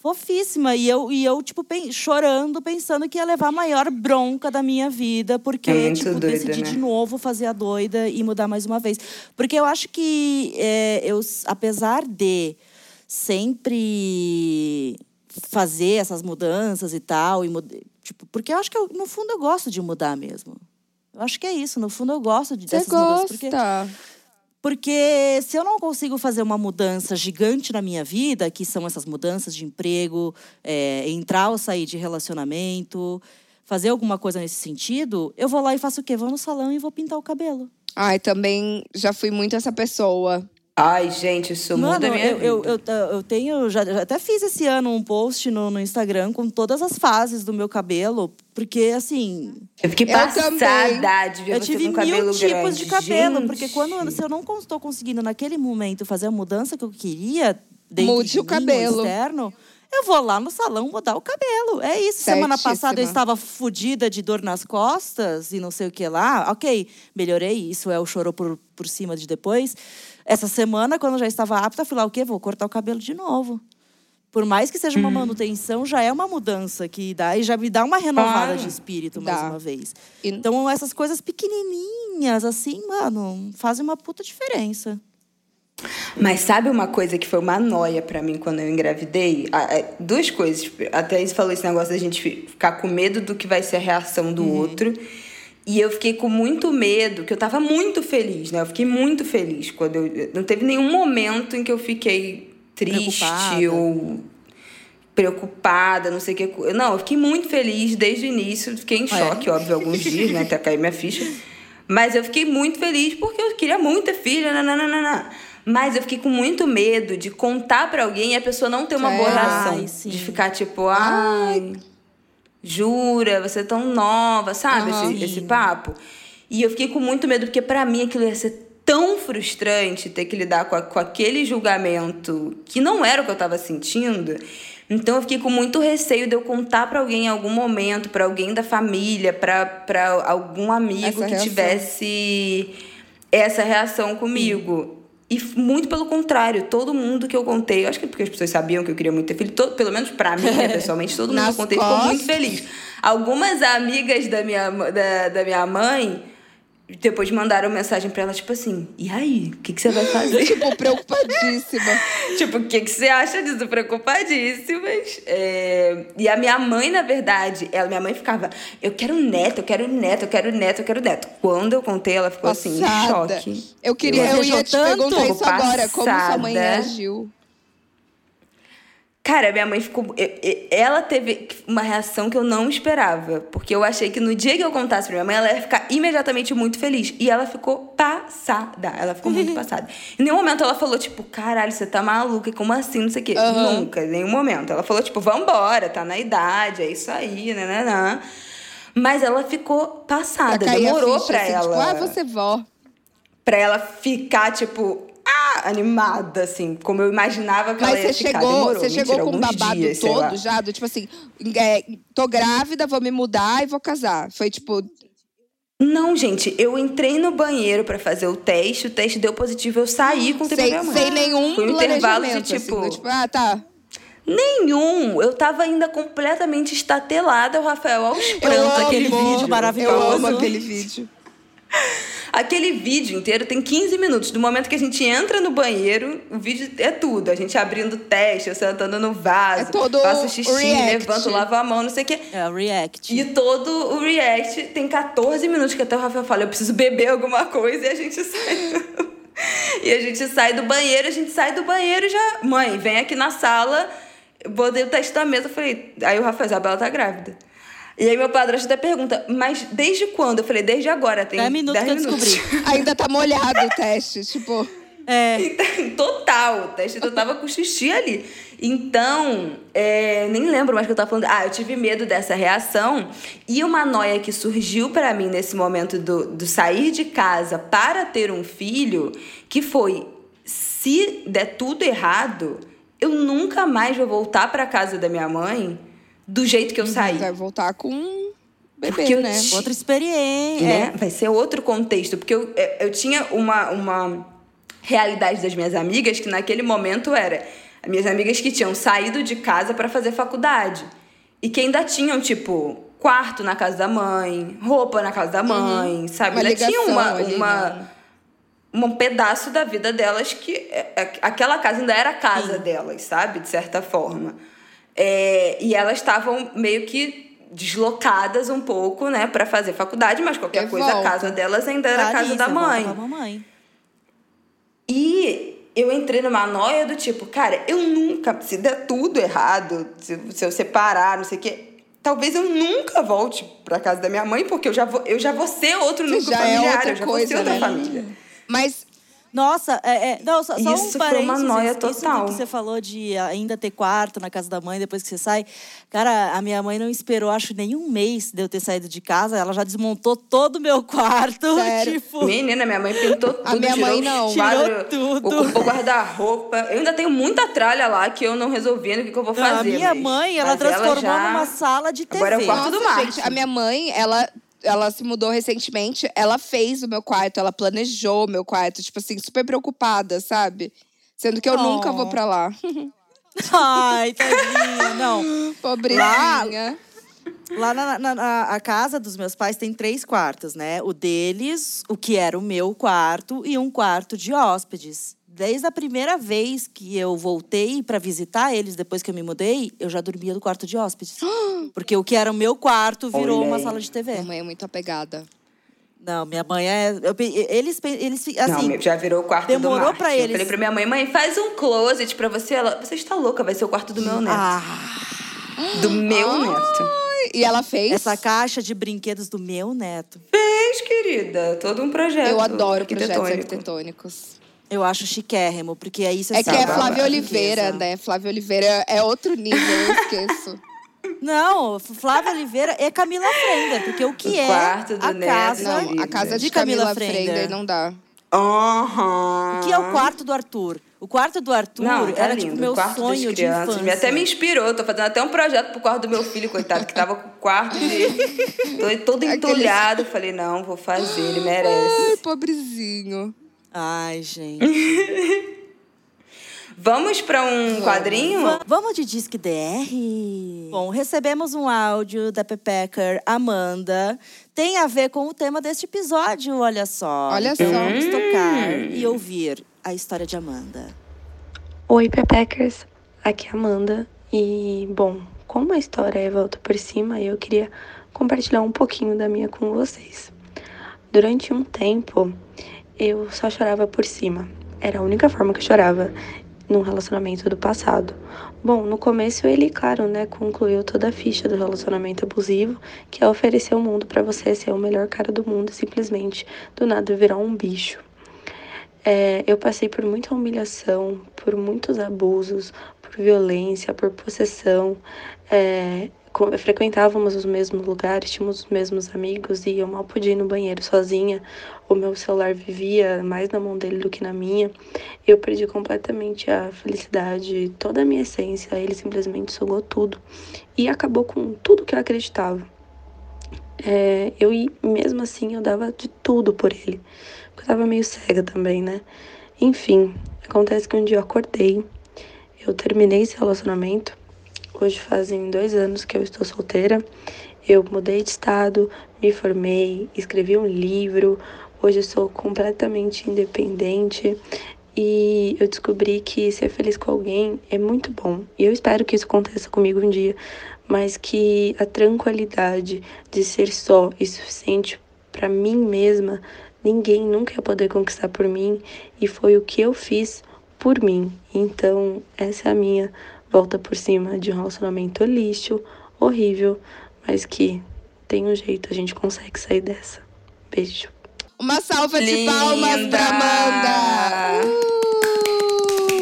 Fofíssima. E eu, e eu tipo, pen- chorando, pensando que ia levar a maior bronca da minha vida, porque, É tipo, doida, decidi né? de novo fazer a doida e mudar mais uma vez. Porque eu acho que, é, eu, apesar de sempre fazer essas mudanças e tal, e tipo, porque eu acho que, eu, no fundo, eu gosto de mudar mesmo. Eu acho que é isso. No fundo, eu gosto de, Você dessas mudanças. Porque gosta. Porque se eu não consigo fazer uma mudança gigante na minha vida, que são essas mudanças de emprego, é, entrar ou sair de relacionamento, fazer alguma coisa nesse sentido, eu vou lá e faço o quê? Vou no salão e vou pintar o cabelo. Ai, também já fui muito essa pessoa. Ai, gente, isso muda Mano, a minha eu, vida. eu, eu, eu tenho. Já, já até fiz esse ano um post no, no Instagram com todas as fases do meu cabelo. Porque, assim, Eu fiquei passada também. de ver eu tive com cabelo mil tipos grande. de cabelo. Gente. Porque quando se eu não estou conseguindo, naquele momento, fazer a mudança que eu queria, dentro Mude de o mim, cabelo. externo, eu vou lá no salão mudar o cabelo. É isso. Semana Certíssima. passada eu estava fodida de dor nas costas e não sei o que lá. Ok, melhorei. Isso é o choro por, por cima de depois. Essa semana, quando eu já estava apta, eu fui lá, o quê? Vou cortar o cabelo de novo. Por mais que seja Hum. uma manutenção, já é uma mudança que dá e já me dá uma renovada de espírito mais Dá. uma vez. Então, essas coisas pequenininhas, assim, mano, fazem uma puta diferença. Mas sabe uma coisa que foi uma noia pra mim quando eu engravidei? Ah, é, Duas coisas. A Thaís falou esse negócio da gente fi- ficar com medo do que vai ser a reação do outro. E eu fiquei com muito medo, que eu tava muito feliz, né? Eu fiquei muito feliz quando eu. Não teve nenhum momento em que eu fiquei triste Preocupada. ou preocupada, não sei o que. Não, eu fiquei muito feliz desde o início. Fiquei em É. choque, óbvio, alguns dias, né? Até cair minha ficha. Mas eu fiquei muito feliz porque eu queria muito ter filha, nananana. Mas eu fiquei com muito medo de contar pra alguém e a pessoa não ter uma boa É. reação. Ai, sim. De ficar tipo, ai, jura, você é tão nova, sabe? Aham. Esse, esse papo. E eu fiquei com muito medo, porque pra mim aquilo ia ser tão frustrante ter que lidar com, a- com aquele julgamento que não era o que eu tava sentindo. Então eu fiquei com muito receio de eu contar pra alguém em algum momento, pra alguém da família, pra pra algum amigo Essa que reação. tivesse essa reação comigo. E muito pelo contrário, todo mundo que eu contei, eu acho que é porque as pessoas sabiam que eu queria muito ter filho, todo- pelo menos pra mim, né, pessoalmente, todo mundo que eu contei ficou muito feliz. Algumas amigas da minha, da, da minha mãe depois mandaram mensagem pra ela, tipo assim, e aí, o que, que você vai fazer? Tipo, preocupadíssima. tipo, o que, que você acha disso? Preocupadíssimas. É, E a minha mãe, na verdade, ela, minha mãe ficava, eu quero neto, eu quero neto, eu quero neto, eu quero neto. Quando eu contei, ela ficou assim, em Passada. choque. Eu queria, eu, desejou ia te perguntar isso agora. Como sua mãe Passada. reagiu? Cara, minha mãe ficou. Ela teve uma reação que eu não esperava. Porque eu achei que no dia que eu contasse pra minha mãe, ela ia ficar imediatamente muito feliz. E ela ficou passada. Ela ficou muito passada. Em nenhum momento ela falou, tipo, caralho, você tá maluca, como assim? Não sei o quê. Aham. Nunca, em nenhum momento. Ela falou, tipo, vambora, tá na idade, é isso aí, nananã. Mas ela ficou passada. Pra a Demorou ficha, pra assim, ela. Tipo, ah, você vó. Pra ela ficar, tipo, animada, assim, como eu imaginava que ela Mas ia você ficar. chegou, Demorou, você mentira, chegou com o alguns babado dias, todo já, do tipo assim, é, tô grávida, vou me mudar e vou casar. Foi tipo, Não, gente, eu entrei no banheiro pra fazer o teste, o teste deu positivo, eu saí com o sem, sem nenhum Foi um intervalo de planejamento, tipo. assim, tipo, ah, tá. Nenhum! Eu tava ainda completamente estatelada, o Rafael aos Eu prantos, aquele vídeo Eu maravilhoso. amo aquele vídeo. Aquele vídeo inteiro tem 15 minutos. Do momento que a gente entra no banheiro, o vídeo é tudo. A gente abrindo teste, eu sentando no vaso, É todo faço xixi, react. levanto, lavo a mão, não sei o quê. É o react. E todo o react tem 14 minutos que até o Rafael fala, eu preciso beber alguma coisa e a gente sai. e a gente sai do banheiro, a gente sai do banheiro e já. Mãe, vem aqui na sala, botei o teste na mesa, eu falei. Aí o Rafael, Isabela tá grávida. E aí meu padrasto até pergunta, mas desde quando? Eu falei, desde agora, tem 10 minutos 10 que eu minutos. descobri. Ainda tá molhado o teste, tipo. É. Total, o teste eu tava com xixi ali. Então, é, nem lembro mais o que eu tava falando. Ah, eu tive medo dessa reação. E uma noia que surgiu pra mim nesse momento do, do sair de casa para ter um filho, que foi: se der tudo errado, eu nunca mais vou voltar pra casa da minha mãe do jeito que eu saí. Vai voltar com um bebê, Porque né? Outra experiência. né? Vai ser outro contexto. Porque eu, é, eu tinha uma, uma realidade das minhas amigas que naquele momento era as minhas amigas que tinham saído de casa para fazer faculdade. E que ainda tinham, tipo, quarto na casa da mãe, roupa na casa da mãe, sabe? Uma ainda tinha uma, ali, uma, né? um pedaço da vida delas que é, é, aquela casa ainda era a casa delas, sabe? De certa forma. É, e elas estavam meio que deslocadas um pouco, né, para fazer faculdade, mas qualquer De coisa, a volta. casa delas ainda era a casa da mãe. mamãe. E eu entrei numa noia do tipo, cara, eu nunca, se der tudo errado, se, se eu separar, não sei o quê, talvez eu nunca volte pra casa da minha mãe, porque eu já vou, eu já vou ser outro núcleo já é familiar, outra eu já coisa, vou ser outra né? família. Mas Nossa, é, é, não, só, só Isso um foi parênteses. uma noia Isso total. do que você falou de ainda ter quarto na casa da mãe depois que você sai. Cara, a minha mãe não esperou, acho, nenhum mês de eu ter saído de casa. Ela já desmontou todo o meu quarto. Sério? Tipo, Menina, minha mãe pintou tudo, A minha tirou mãe não. Tirou tudo. ocupou o guarda-roupa. Eu ainda tenho muita tralha lá que eu não resolvi no que, que eu vou não, a fazer. minha mas- mãe, ela transformou já- numa sala de TV. Agora é o quarto do Nossa, Marte. gente, a minha mãe, ela, ela se mudou recentemente, ela fez o meu quarto, ela planejou o meu quarto, tipo assim, super preocupada, sabe? Sendo que eu Oh. nunca vou pra lá. Ai, tadinha. Não, Pobrezinha. Lá na, na- na- a casa dos meus pais tem três quartos, né? O deles, o que era o meu quarto, e um quarto de hóspedes. Desde a primeira vez que eu voltei para visitar eles, depois que eu me mudei, eu já dormia no quarto de hóspedes. Porque o que era o meu quarto virou Olha uma sala de TV. Minha mãe é muito apegada. Não, minha mãe é. eu eles, eles assim. não, já virou o quarto demorou do Marte. pra Eu eles- falei pra minha mãe, mãe, faz um closet pra você. Ela, você está louca, vai ser o quarto do meu neto. ah, Do meu neto. E ela fez. essa caixa de brinquedos do meu neto. Fez, querida. Todo um projeto Eu adoro projetos arquitetônico. arquitetônicos. Eu acho chiquérrimo, porque aí você É que sabe. é Tá, Flávia Oliveira, riqueza. né? Flávia Oliveira é outro nível, eu esqueço. Não, Flávia Oliveira é Camila Frender, porque o que O é quarto do a neto. casa, Não, a casa de, De Camila Camila, Frender. Frender não dá. Aham. o que é o quarto do Arthur? O quarto do Arthur Não, tá era lindo. tipo meu o quarto sonho das de crianças. infância. Me até me inspirou. Tô fazendo até um projeto pro quarto do meu filho, coitado, que tava com o quarto de... todo- todo Aqueles- entulhado. Falei, não, vou fazer, ele merece. Ai, pobrezinho. Ai, gente. Vamos pra um quadrinho? Va- Vamos de Disque DR? Bom, recebemos um áudio da Pepecker Amanda. Tem a ver com o tema deste episódio, olha só. Olha então, só. Vamos tocar e ouvir a história de Amanda. Oi, Pepeckers. Aqui é a Amanda. E, bom, como a história é volta por cima, eu queria compartilhar um pouquinho da minha com vocês. Durante um tempo, eu só chorava por cima. Era a única forma que eu chorava num relacionamento do passado. Bom, no começo ele, claro, né, concluiu toda a ficha do relacionamento abusivo, que é oferecer o mundo pra você ser o melhor cara do mundo e simplesmente do nada virar um bicho. É, eu passei por muita humilhação, por muitos abusos, por violência, por possessão. É, frequentávamos os mesmos lugares, tínhamos os mesmos amigos e eu mal podia ir no banheiro sozinha. O meu celular vivia mais na mão dele do que na minha. Eu perdi completamente a felicidade, toda a minha essência. Ele simplesmente sugou tudo e acabou com tudo que eu acreditava. É, eu, mesmo assim, eu dava de tudo por ele. Eu tava meio cega também, né? Enfim, acontece que um dia eu acordei, eu terminei esse relacionamento. Hoje fazem dois anos que eu estou solteira. Eu mudei de estado, me formei, escrevi um livro. Hoje eu sou completamente independente. E eu descobri que ser feliz com alguém é muito bom. E eu espero que isso aconteça comigo um dia. Mas que a tranquilidade de ser só e suficiente para mim mesma, ninguém nunca ia poder conquistar por mim. E foi o que eu fiz por mim. Então, essa é a minha volta por cima de um relacionamento lixo, horrível, mas que tem um jeito, a gente consegue sair dessa. Beijo. Uma salva de Linda! palmas pra Amanda! Uh!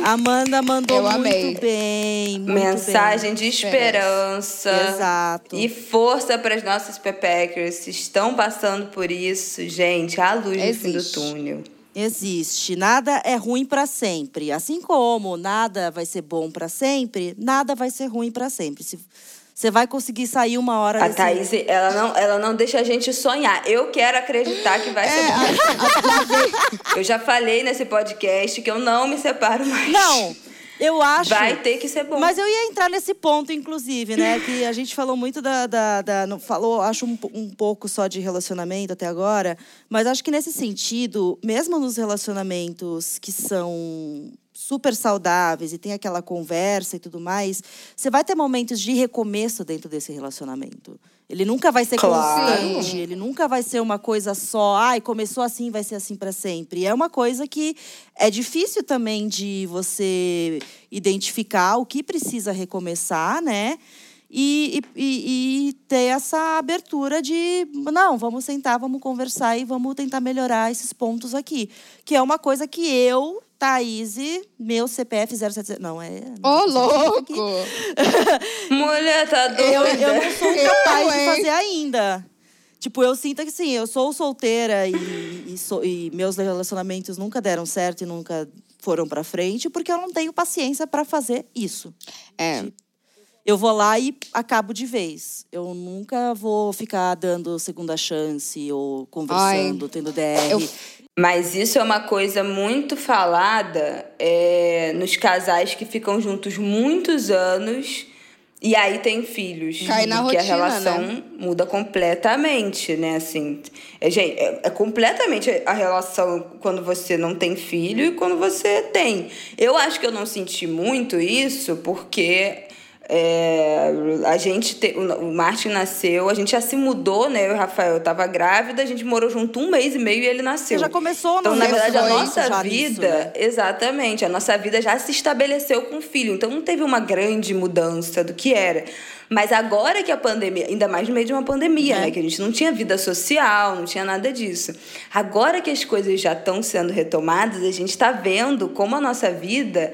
Amanda mandou Eu amei. muito bem. Muito Mensagem bem. de esperança. Exato. E força para as nossas pepeckers. Se estão passando por isso, gente, há luz no fim do Existe. túnel. Existe. Nada é ruim para sempre. Assim como nada vai ser bom para sempre, nada vai ser ruim para sempre. Se você vai conseguir sair uma hora A desse- Thaís, ela não, ela não deixa a gente sonhar. Eu quero acreditar que vai ser bom. Eu já falei nesse podcast que eu não me separo mais. Não, eu acho. Vai ter que ser bom. Mas eu ia entrar nesse ponto, inclusive, né? Que a gente falou muito da. da, da- não falou, acho, um, um pouco só de relacionamento até agora. Mas acho que nesse sentido, mesmo nos relacionamentos que são super saudáveis e tem aquela conversa e tudo mais, você vai ter momentos de recomeço dentro desse relacionamento. Ele nunca vai ser Claro. constante, ele nunca vai ser uma coisa só, ai, começou assim, vai ser assim para sempre. É uma coisa que é difícil também de você identificar o que precisa recomeçar, né? E, e- e- ter essa abertura de não, vamos sentar, vamos conversar e vamos tentar melhorar esses pontos aqui. Que é uma coisa que eu, Thaís, meu CPF 070. Não, é. Ô, isso louco! aqui. Mulher, tá doida. Eu, eu não sou Eu, capaz de fazer ainda. Tipo, eu sinto que sim, eu sou solteira e, e, sou- e meus relacionamentos nunca deram certo e nunca foram pra frente, porque eu não tenho paciência pra fazer isso. É. Eu vou lá e acabo de vez. Eu nunca vou ficar dando segunda chance ou conversando, tendo DR. eu- Mas isso é uma coisa muito falada é, nos casais que ficam juntos muitos anos e aí tem filhos. Cai na porque a rotina, relação né? muda completamente, né? Assim, é, gente, é, é completamente a relação quando você não tem filho e quando você tem. Eu acho que eu não senti muito isso porque é, a gente te- o Martin nasceu, a gente já se mudou, né? Eu e o Rafael eu tava grávida, a gente morou junto um mês e meio e ele nasceu. Você já começou Então, na verdade, a nossa vida, né? exatamente, a nossa vida já se estabeleceu com o filho. Então não teve uma grande mudança do que era. Mas agora que a pandemia, ainda mais no meio de uma pandemia, É. né? Que a gente não tinha vida social, não tinha nada disso. Agora que as coisas já estão sendo retomadas, a gente está vendo como a nossa vida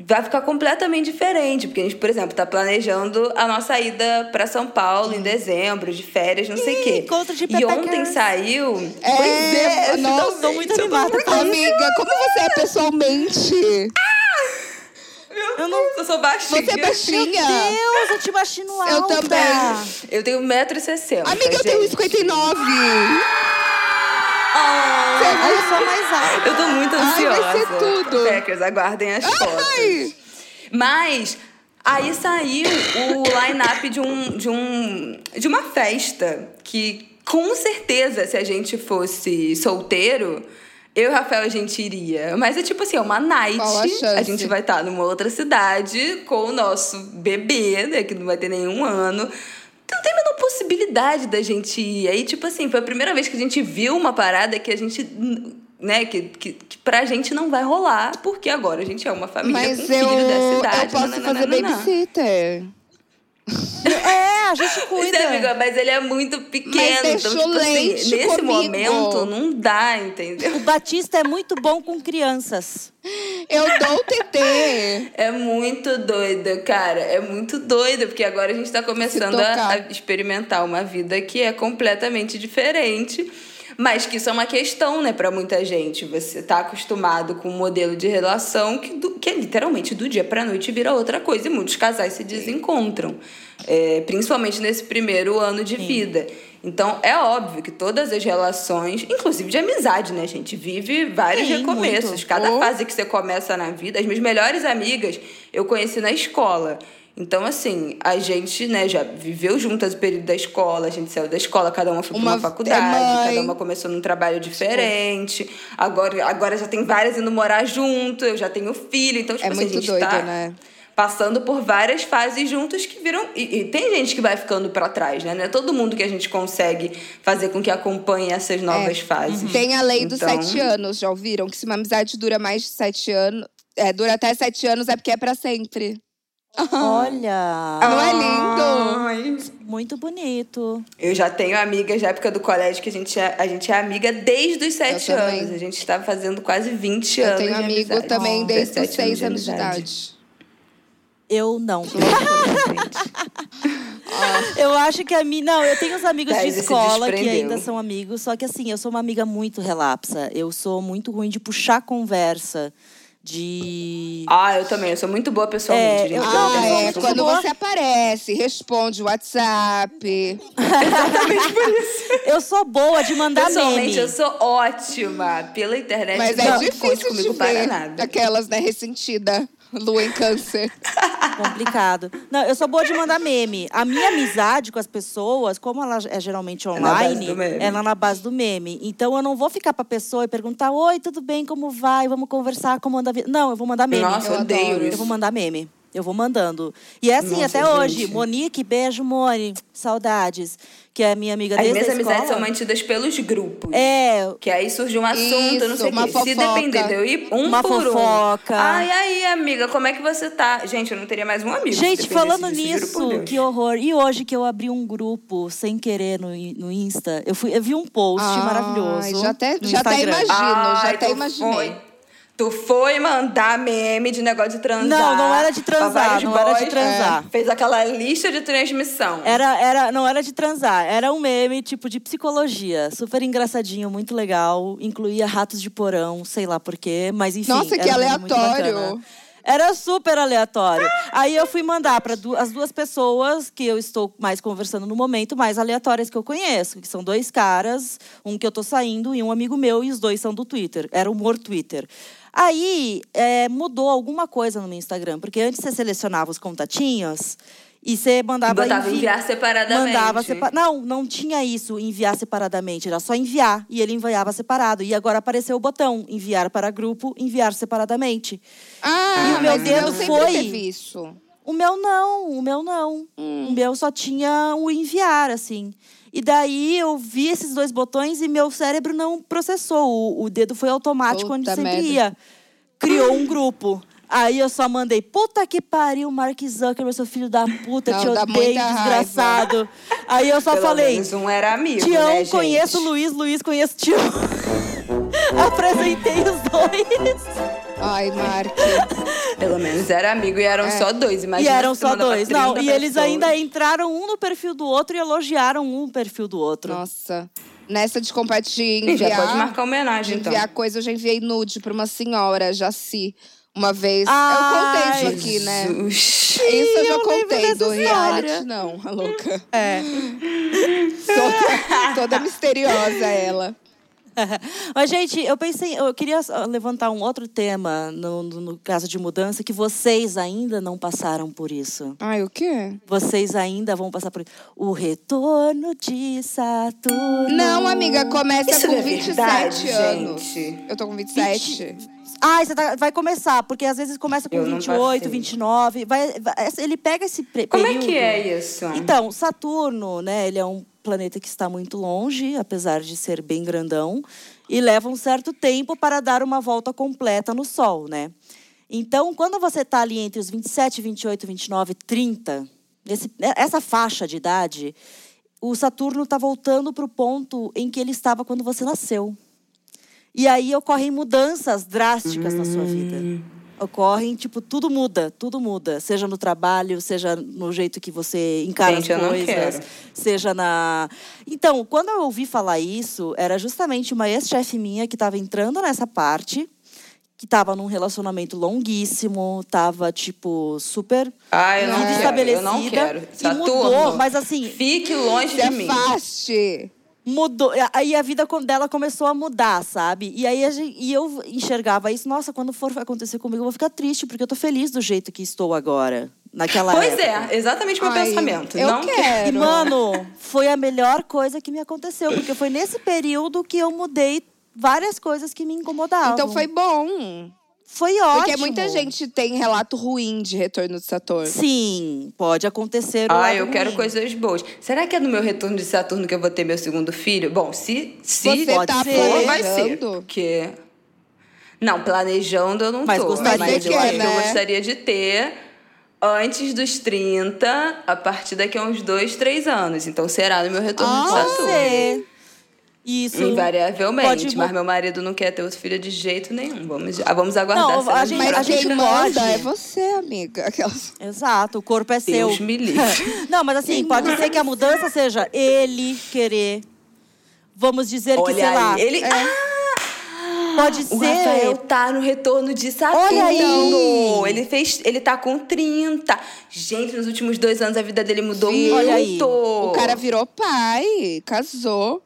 vai ficar completamente diferente. Porque a gente, por exemplo, está planejando a nossa ida para São Paulo em dezembro, de férias, não sei o quê. encontro de E ontem saiu. É, pois é, nossa, tô muito animada. eu tô Amiga, como você é pessoalmente? Eu não eu sou baixinha. Você é baixinha? Deus, eu te imagino Eu alta. também. Eu tenho 1,60m. Amiga, eu tenho gente. 59. Ah, Eu sou mais alta. eu tô muito Ai, ansiosa. vai ser tudo. Packers, aguardem as fotos. Ai! Mas aí saiu o line-up de, um, de, um, de uma festa que, com certeza, se a gente fosse solteiro, eu e o Rafael a gente iria. Mas é tipo assim, é uma night. Qual a? A gente vai estar numa outra cidade com o nosso bebê, né? Que não vai ter nenhum ano. Então, Não tem a menor possibilidade da gente ir. Aí, tipo assim, foi a primeira vez que a gente viu uma parada que a gente. Né, que, que, que pra gente não vai rolar, porque agora a gente é uma família Mas com eu, filho da cidade. eu posso fazer nananana. babysitter. É, a gente Pois cuida. é, amiga, mas ele é muito pequeno. Mas então, o tipo assim, leite nesse comigo. momento não dá, entendeu? O Batista é muito bom com crianças. Eu dou o TT. É muito doido, cara. É muito doido, porque agora a gente tá começando a, experimentar uma vida que é completamente diferente. Mas que isso é uma questão, né, pra muita gente. Você tá acostumado com um modelo de relação que, do- que é literalmente do dia pra noite vira outra coisa. E muitos casais se desencontram. É, principalmente nesse primeiro ano de vida. Então, é óbvio que todas as relações, inclusive de amizade, né, gente? Vive vários Sim, recomeços. muito. Cada Oh. fase que você começa na vida. As minhas melhores amigas eu conheci na escola. Então, assim, a gente, né, já viveu juntas o período da escola, a gente saiu da escola, cada uma foi para Uma faculdade, é cada uma começou num trabalho diferente. Agora, agora já tem várias indo morar junto, eu já tenho filho. Então, tipo É assim, muito a gente doido, tá né? Passando por várias fases juntas que viram. E, e tem gente que vai ficando para trás, né? Não é todo mundo que a gente consegue fazer com que acompanhe essas novas fases. É. Tem a lei dos Então- sete anos, já ouviram? Que se uma amizade dura mais de sete anos. É, dura até sete anos é porque é pra sempre. Olha, Não é lindo? Ai. muito bonito. Eu já tenho amigas da época do colégio que a gente é, a gente é amiga desde os sete Eu anos. A gente está fazendo quase 20 Eu anos. tenho de amigo amizade. também Oh, desde os 17 seis anos de amizade. idade. Eu não. Eu acho que a mim. Não, eu tenho os amigos Thaís de escola que ainda são amigos, só que assim, eu sou uma amiga muito relapsa. Eu sou muito ruim de puxar conversa, de. ah, eu também. Eu sou muito boa pessoalmente, É, gente. eu Ah, é. Quando boa. você aparece, responde o WhatsApp. Eu sou boa de mandar Pessoalmente, meme. eu sou ótima. Pela internet, Mas não é conte difícil comigo de para ver nada. aquelas, né, ressentida. Lua em câncer. Complicado. Não, eu sou boa de mandar meme. A minha amizade com as pessoas, como ela é geralmente online, do meme. ela é na base do meme. Então eu não vou ficar pra pessoa e perguntar: Oi, tudo bem? Como vai? Vamos conversar, como anda a vida? Não, eu vou mandar meme. Nossa, eu Eu odeio adoro. Eu isso. vou mandar meme. Eu vou mandando. E é assim Nossa, até hoje. gente. Monique, beijo, Moni. Saudades. Que é minha amiga As desde minhas a amizades são mantidas pelos grupos. É, Que aí surge um assunto, não Isso, sei o uma quê. Se depender de eu ir um Uma por fofoca. um. Ai, aí, amiga, como é que você tá? Gente, eu não teria mais um amigo. Gente, falando disso, nisso, que horror. E hoje que eu abri um grupo sem querer no, no Insta, eu, fui, eu vi um post Ai, maravilhoso. já até- no já até imagino. já Ai, até imaginei. Foi, tu foi mandar meme de negócio de transar. Não, não era de transar, não era de boys. transar. É. Fez aquela lista de transmissão. Era, era, não era de transar, era um meme tipo de psicologia. Super engraçadinho, muito legal. Incluía ratos de porão, sei lá porquê, mas enfim. Nossa, que era um aleatório. Era super aleatório. Aí eu fui mandar para as duas pessoas que eu estou mais conversando no momento, mais aleatórias que eu conheço, que são dois caras, um que eu tô saindo e um amigo meu, e os dois são do Twitter. Era humor Twitter. Aí é, mudou alguma coisa no meu Instagram, porque antes você selecionava os contatinhos e você mandava Botava envi- enviar separadamente. Mandava sepa... Não, não tinha isso, enviar separadamente. Era só enviar. E ele enviava separado. E agora apareceu o botão enviar para grupo, enviar separadamente. Ah, E o meu mas dedo eu sempre foi- teve isso. O meu não, o meu não. O meu só tinha o enviar, assim. E daí eu vi esses dois botões e meu cérebro não processou. O, o dedo foi automático onde Puta sempre merda. ia. Criou um grupo. Aí eu só mandei, puta que pariu, Mark Zuckerberg, seu filho da puta, Não, te odeio, muita raiva. desgraçado. Aí eu só Pelo falei, menos um era amigo, Tião, né, conheço o Luiz, Luiz, conheço Tião. Apresentei os dois. Ai, Mark. Pelo menos era amigo e eram só dois. É. e Imagina eram só dois. Não, 30 e eles pessoas. ainda entraram um no perfil do outro e elogiaram um perfil do outro. Nossa. Nessa de compartilhar, Ih, Já enviar, pode marcar homenagem, então. enviar coisa, eu já enviei nude pra uma senhora, Jaci. Uma vez. Ai, eu contei isso aqui, né? Jesus. Isso eu já contei do reality, história. não, a louca. É. Toda, toda misteriosa ela. Mas, gente, eu pensei, eu queria levantar um outro tema no, no, no caso de mudança, que vocês ainda não passaram por isso. Ai, o quê? Vocês ainda vão passar por isso. O retorno de Saturno. Não, amiga, começa Isso com é 27 verdade, anos. gente. Eu tô com 27. Ah, você tá- vai começar, porque às vezes começa com Eu não 28, passei. 29. Vai, vai- ele pega esse pre- Como é período. que é isso? Então, Saturno, né, ele é um planeta que está muito longe, apesar de ser bem grandão, e leva um certo tempo para dar uma volta completa no Sol, né? Então, quando você está ali entre os 27, 28, 29, 30, esse, essa faixa de idade, o Saturno está voltando para o ponto em que ele estava quando você nasceu. E aí ocorrem mudanças drásticas na sua vida. Ocorrem, tipo, tudo muda, tudo muda. Seja no trabalho, seja no jeito que você encara Gente, eu as coisas, seja na. Então, quando eu ouvi falar isso, era justamente uma ex-chefe minha que estava entrando nessa parte, que estava num relacionamento longuíssimo, estava, tipo, super Ah, eu não quero. Eu estabelecida. não quero. E Saturno, mudou, mas assim, Fique longe de mim. afaste. Mudou. Aí a vida dela começou a mudar, sabe? E aí a gente, e eu enxergava isso, nossa, quando for acontecer comigo, eu vou ficar triste, porque eu tô feliz do jeito que estou agora. Naquela Pois época. é, exatamente o meu Ai, pensamento. Eu não quero. E, mano, foi a melhor coisa que me aconteceu, porque foi nesse período que eu mudei várias coisas que me incomodavam. Então foi bom. Foi ótimo. Porque muita gente tem relato ruim de retorno de Saturno. Sim, pode acontecer. Ah, eu quero ruim. coisas boas. Será que é no meu retorno de Saturno que eu vou ter meu segundo filho? Bom, se, se Você pode tá ser. for, vai ser. planejando? Porque... Não, planejando eu não Mas tô. gostaria mas de eu que eu né? gostaria de ter antes dos 30, a partir daqui a uns dois, três anos. Então será no meu retorno de Pode Saturno. ser. Isso. Invariavelmente, Pode mas meu marido não quer ter outro filho de jeito nenhum. Vamos, ah, vamos aguardar. Não, a gente- Mas a gente quem pode. é você, amiga. Aquelas... Exato, o corpo é seu. Deus me livre. Não, mas assim, pode ser que a mudança seja ele querer. Vamos dizer que, Olha sei lá. aí, ele... Ah, Pode o ser. Rafael tá no retorno de Saturno. Olha aí. Ele fez, ele tá com 30. Gente, nos últimos dois anos a vida dele mudou Viu? muito. Olha aí. O cara virou pai, casou.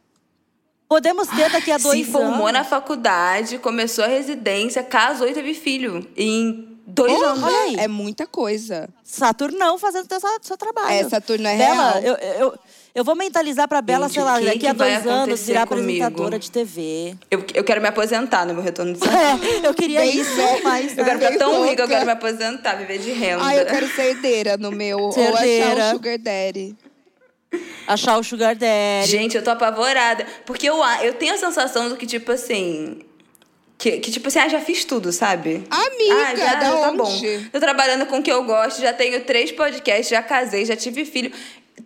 Podemos ter daqui a dois se formou anos. na faculdade, começou a residência, casou e teve filho. Em Dois Oh, anos. olha aí. É muita coisa. Saturnão fazendo seu, seu trabalho. É, Saturno é Bela, real. eu, eu, eu vou mentalizar pra Bela, Gente, sei lá, daqui a dois anos, virar comigo? apresentadora de TV. Eu, eu quero me aposentar no meu retorno de É, eu queria Bem isso, mas. Eu quero né? ficar tão louca. rica, eu quero me aposentar, viver de renda. Ai, eu quero ser herdeira no meu. Ou achar Herdeira. um sugar daddy. Achar o Sugar Daddy. Gente, eu tô apavorada. Porque eu, eu tenho a sensação do que, tipo assim. Que, que tipo assim, ah, já fiz tudo, sabe? Amiga, ah, já, da já tá onde? bom. Tô trabalhando com o que eu gosto, já tenho três podcasts, já casei, já tive filho.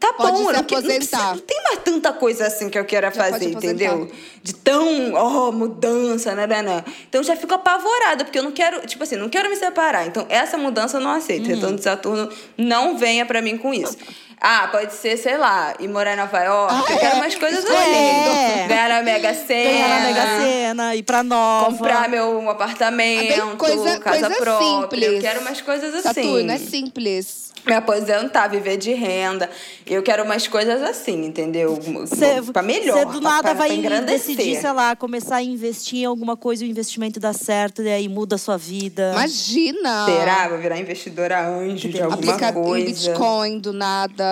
Tá Pode bom, se eu não, que- não aposentar. precisa- não tem mais tanta coisa assim que eu queira Já fazer, aposentar. entendeu? De tão, ó, mudança, né, né, né. Então eu já fico apavorada, porque eu não quero, tipo assim, não quero me separar. Então essa mudança eu não aceito. Hum. Retorno de Saturno não venha pra mim com isso. Ah, pode ser, sei lá, ir morar em Nova York. eu quero umas coisas assim. É. Ganhar na Mega Sena. Ganhar na Mega Sena, ir pra Nova. Comprar meu apartamento, Ah, coisa- casa coisa própria. simples. Eu quero umas coisas assim. Saturno é simples. Me aposentar, viver de renda. Eu quero umas coisas assim, entendeu? Cê, pra melhor. Você do pra- nada pra- vai pra decidir, sei lá, começar a investir em alguma coisa e o investimento dá certo, e aí muda a sua vida. Imagina. Será? Vou virar investidora anjo de alguma Aplicar em coisa. Bitcoin do nada.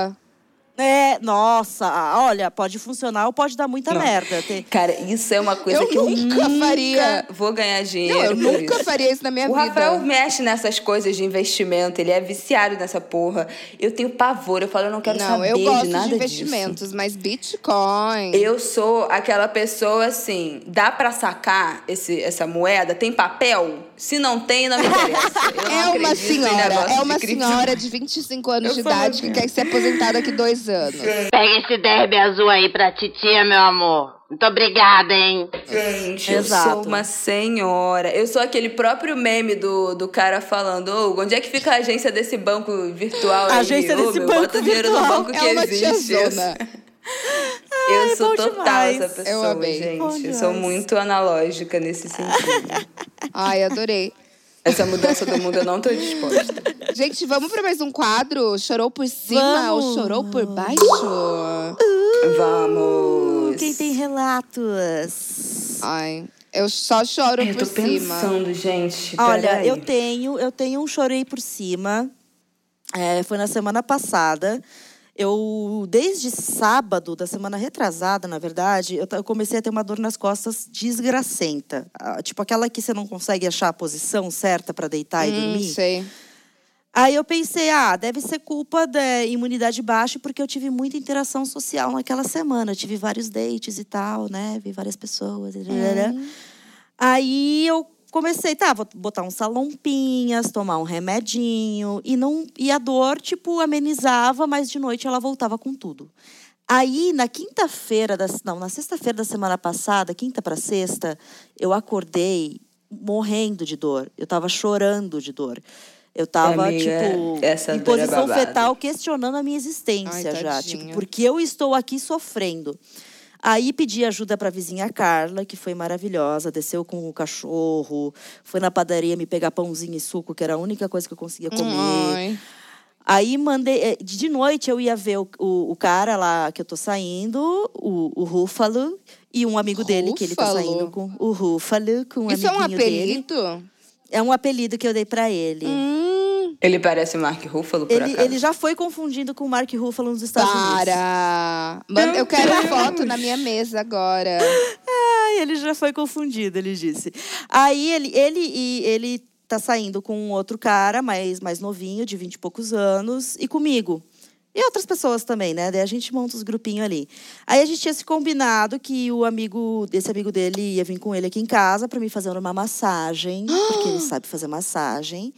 É, nossa, olha, pode funcionar ou pode dar muita Não. merda. Tem- Cara, isso é uma coisa Eu que eu nunca nunca faria. vou ganhar dinheiro. Não, eu nunca isso. faria isso na minha O vida. Rafael mexe nessas coisas de investimento, ele é viciado nessa porra. Eu tenho pavor, eu falo, eu não quero Não, saber eu gosto de nada de investimentos, mas Bitcoin. Disso. Eu sou aquela pessoa assim, dá pra sacar esse, essa moeda? Tem papel? Se não tem, não me interessa. Não É uma senhora, é uma de senhora de 25 anos Eu de idade assim. que quer ser aposentada daqui dois anos. Pega esse derby azul aí pra titia, meu amor. Muito obrigada, hein? Gente, Exato. eu sou uma senhora. Eu sou aquele próprio meme do, do cara falando: Ô, onde é que fica a agência desse banco virtual aí? Agência desse banco bota dinheiro no virtual. banco que É uma existe. tiazona. Eu sou total demais. essa pessoa, Eu amei. Bom gente. Eu sou muito analógica nesse sentido. Ai, adorei. Essa mudança do mundo eu não tô disposta. Gente, vamos pra mais um quadro? Chorou por cima Vamos. ou chorou por baixo? Vamos. Quem tem relatos? Ai, eu só choro Eu por tô cima. pensando, gente. Olha, peraí. eu tenho, eu tenho um chorei por cima. É, foi na semana passada. Eu, desde sábado, da semana retrasada, na verdade, eu, comecei a ter uma dor nas costas desgracenta. Ah, tipo aquela que você não consegue achar a posição certa para deitar e Hum, dormir. sei. Aí eu pensei, ah, deve ser culpa da imunidade baixa, porque eu tive muita interação social naquela semana. Eu tive vários dates e tal, né? Vi várias pessoas. e tarará. Aí eu comecei, tá, vou botar uns salompinhas, tomar um remedinho. E, não, e a dor, tipo, amenizava, mas de noite ela voltava com tudo. Aí, na quinta-feira, não, na sexta-feira da semana passada, quinta para sexta, eu acordei morrendo de dor. Eu tava chorando de dor. Eu tava, Amiga, tipo, essa em é posição babado. fetal, questionando a minha existência Ai, já. Tipo, porque eu estou aqui sofrendo. Aí pedi ajuda para a vizinha Carla, que foi maravilhosa, desceu com o cachorro, foi na padaria me pegar pãozinho e suco, que era a única coisa que eu conseguia comer. Ai. Aí mandei. eh, De noite eu ia ver o, o, o cara lá que eu tô saindo, o, o Rúfalo, e um amigo dele que ele tá Rúfalo? saindo com. O Rúfalo, com um Isso é um amiguinho dele. apelido? É um apelido que eu dei para ele. Hum, Ele parece o Mark Ruffalo, por Ele, acaso? ele já foi confundido com o Mark Ruffalo nos Estados Unidos. para. Eu quero a foto na minha mesa agora. Ai, ele já foi confundido, ele disse. Aí ele, ele, e, ele tá saindo com um outro cara, mais, mais novinho, de vinte e poucos anos, e comigo. E outras pessoas também, né? Daí a gente monta os grupinhos ali. Aí a gente tinha se combinado que o amigo, esse amigo dele ia vir com ele aqui em casa para me fazer uma massagem, porque ele sabe fazer massagem.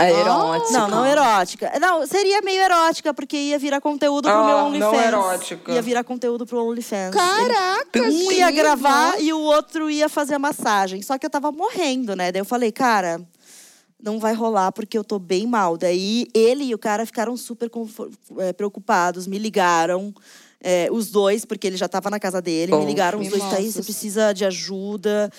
A erótica. Não, não erótica. Não, seria meio erótica, porque ia virar conteúdo pro Ah, meu não OnlyFans. erótica. Ia virar conteúdo pro OnlyFans. Caraca, Um ia gravar e o outro ia fazer a massagem. Só que eu tava morrendo, né? Daí eu falei, cara, não vai rolar porque eu tô bem mal. Daí ele e o cara ficaram super eh, preocupados, me ligaram. eh, os dois, porque ele já tava na casa dele, me Oh, ligaram os dois, Thaís, você precisa de ajuda,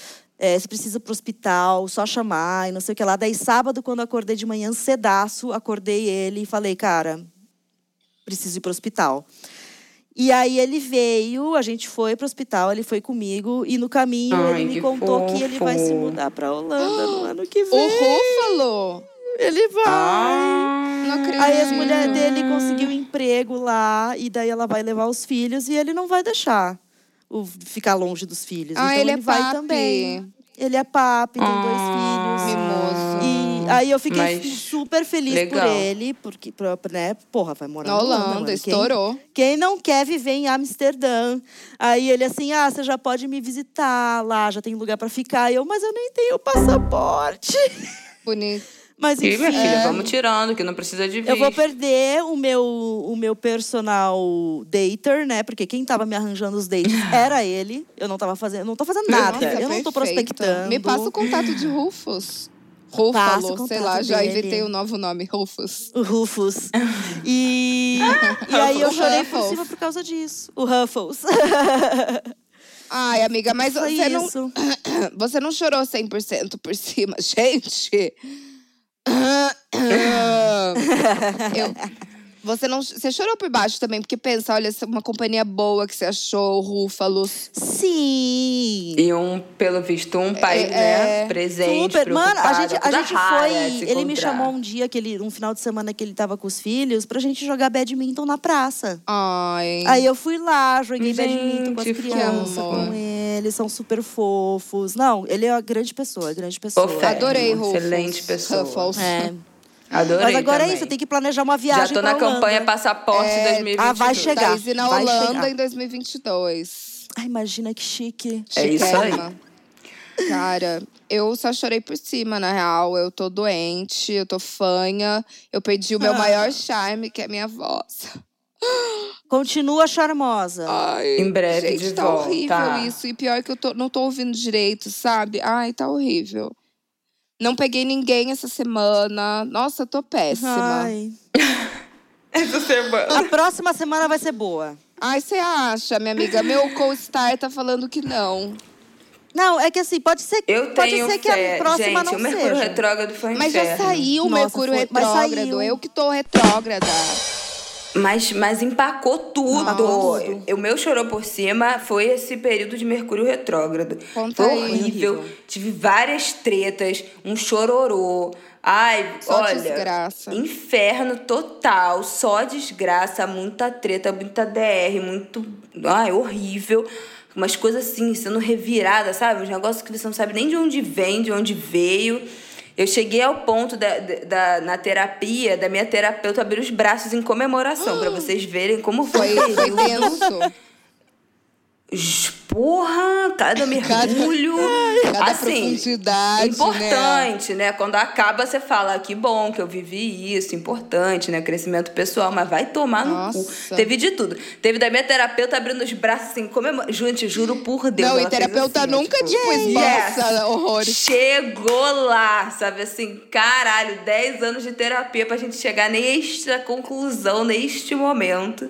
eh, você precisa ir pro hospital, só chamar e não sei o que lá. Daí, sábado, quando acordei de manhã, cedaço, acordei ele e falei, cara, preciso ir pro hospital. E aí ele veio, a gente foi pro hospital, ele foi comigo e no caminho Ai, ele me que contou que ele vai se fofo. mudar pra Holanda no ano que O vem. Rúfalo? Ele vai. Não acredito. Aí as mulheres dele conseguiu um emprego lá, e daí ela vai levar os filhos e ele não vai deixar o, ficar longe dos filhos. Ah, então ele ele, é vai papi. também. Ele é papi, tem dois Ah. filhos. Mimoso. E aí eu fiquei Mas super feliz legal. por ele, porque, né, porra, vai morar Na na Holanda, Holanda, mano. Quem- estourou. Quem não quer viver em Amsterdã? Aí ele assim, ah, você já pode me visitar lá, já tem lugar pra ficar. E eu, mas eu nem tenho passaporte. Bonito. Mas enfim, minha filha, é. vamos tirando, que não precisa de visto. eu vou perder o meu, o meu personal dater, né? Porque quem tava me arranjando os dates era ele. Eu não tava fazendo, não tô fazendo nada. Nossa, eu não tô perfeito. prospectando. Me passa o contato de Rufus. O Rúfalo, sei lá, já dele. inventei um novo nome, Rufus. O Rufus. E, e aí eu O chorei por cima por causa disso. O Ruffles. Ai, amiga, mas Foi você não, isso. você não chorou 100% por cima, gente. Eu, você não, você chorou por baixo também, porque pensa, olha, uma companhia boa que você achou, Rúfalos. Sim. E um, pelo visto, um pai, É, né? é. Presente, Super. Mano, a gente, a gente foi. Ele me chamou um dia, que ele, um final de semana que ele tava com os filhos, pra gente jogar badminton na praça. Ai. Aí eu fui lá, joguei Gente, badminton com as crianças, com eles, são super fofos. Não, ele é uma grande pessoa, grande pessoa. Ô, Fé. Adorei, uma Rufus. excelente pessoa. Ruffles. É. Adorei Mas agora também. é isso, tem que planejar uma viagem Já tô pra na campanha. Passaporte É, 2022. ah, vai chegar. Thaís ir na Vai Holanda chegar. em 2022. Ai, imagina que chique. É isso aí. Cara, eu só chorei por cima, na real. Eu tô doente, eu tô fanha. Eu perdi o meu Ah. maior charme, que é a minha voz. Continua charmosa. Ai, Em breve gente, de tá volta. horrível isso. E pior que eu tô, não tô ouvindo direito, sabe? Ai, tá horrível. Não peguei ninguém essa semana. Nossa, eu tô péssima. Ai. Essa semana. A próxima semana vai ser boa. Ai, você acha, minha amiga? Meu co-star tá falando que não. Não, é que assim, pode ser, Eu pode tenho ser que fé. a próxima Gente, não o Mercúrio seja. retrógrado foi um Mas já saiu o Nossa, Mercúrio foi- retrógrado. Eu que tô retrógrada. Mas, mas empacou tudo. Tudo. O meu chorou por cima foi esse período de Mercúrio retrógrado. Conta foi horrível. Horrível. Tive várias tretas, um chororô. Ai, Só olha. desgraça. Inferno total, só desgraça, muita treta, muita DR, muito. Ai, horrível. Umas coisas assim, sendo revirada, sabe? Uns negócios que você não sabe nem de onde vem, de onde veio. Eu cheguei ao ponto da, da, na terapia, da minha terapeuta abrir os braços em comemoração, pra vocês verem como foi. Foi, foi o período. tenso. Porra, cada mergulho. Cada assim, profundidade, Importante, né? Quando acaba, você fala, "Ah, que bom que eu vivi isso, importante, né? Crescimento pessoal, mas vai tomar no cu. Nossa. Teve de tudo. Teve da minha terapeuta abrindo os braços assim, comemor... Gente, juro por Deus. Não, e terapeuta assim, nunca, tipo, yes. esboça horrores. Chegou lá, sabe assim, caralho, 10 anos de terapia pra gente chegar nesta conclusão, neste momento.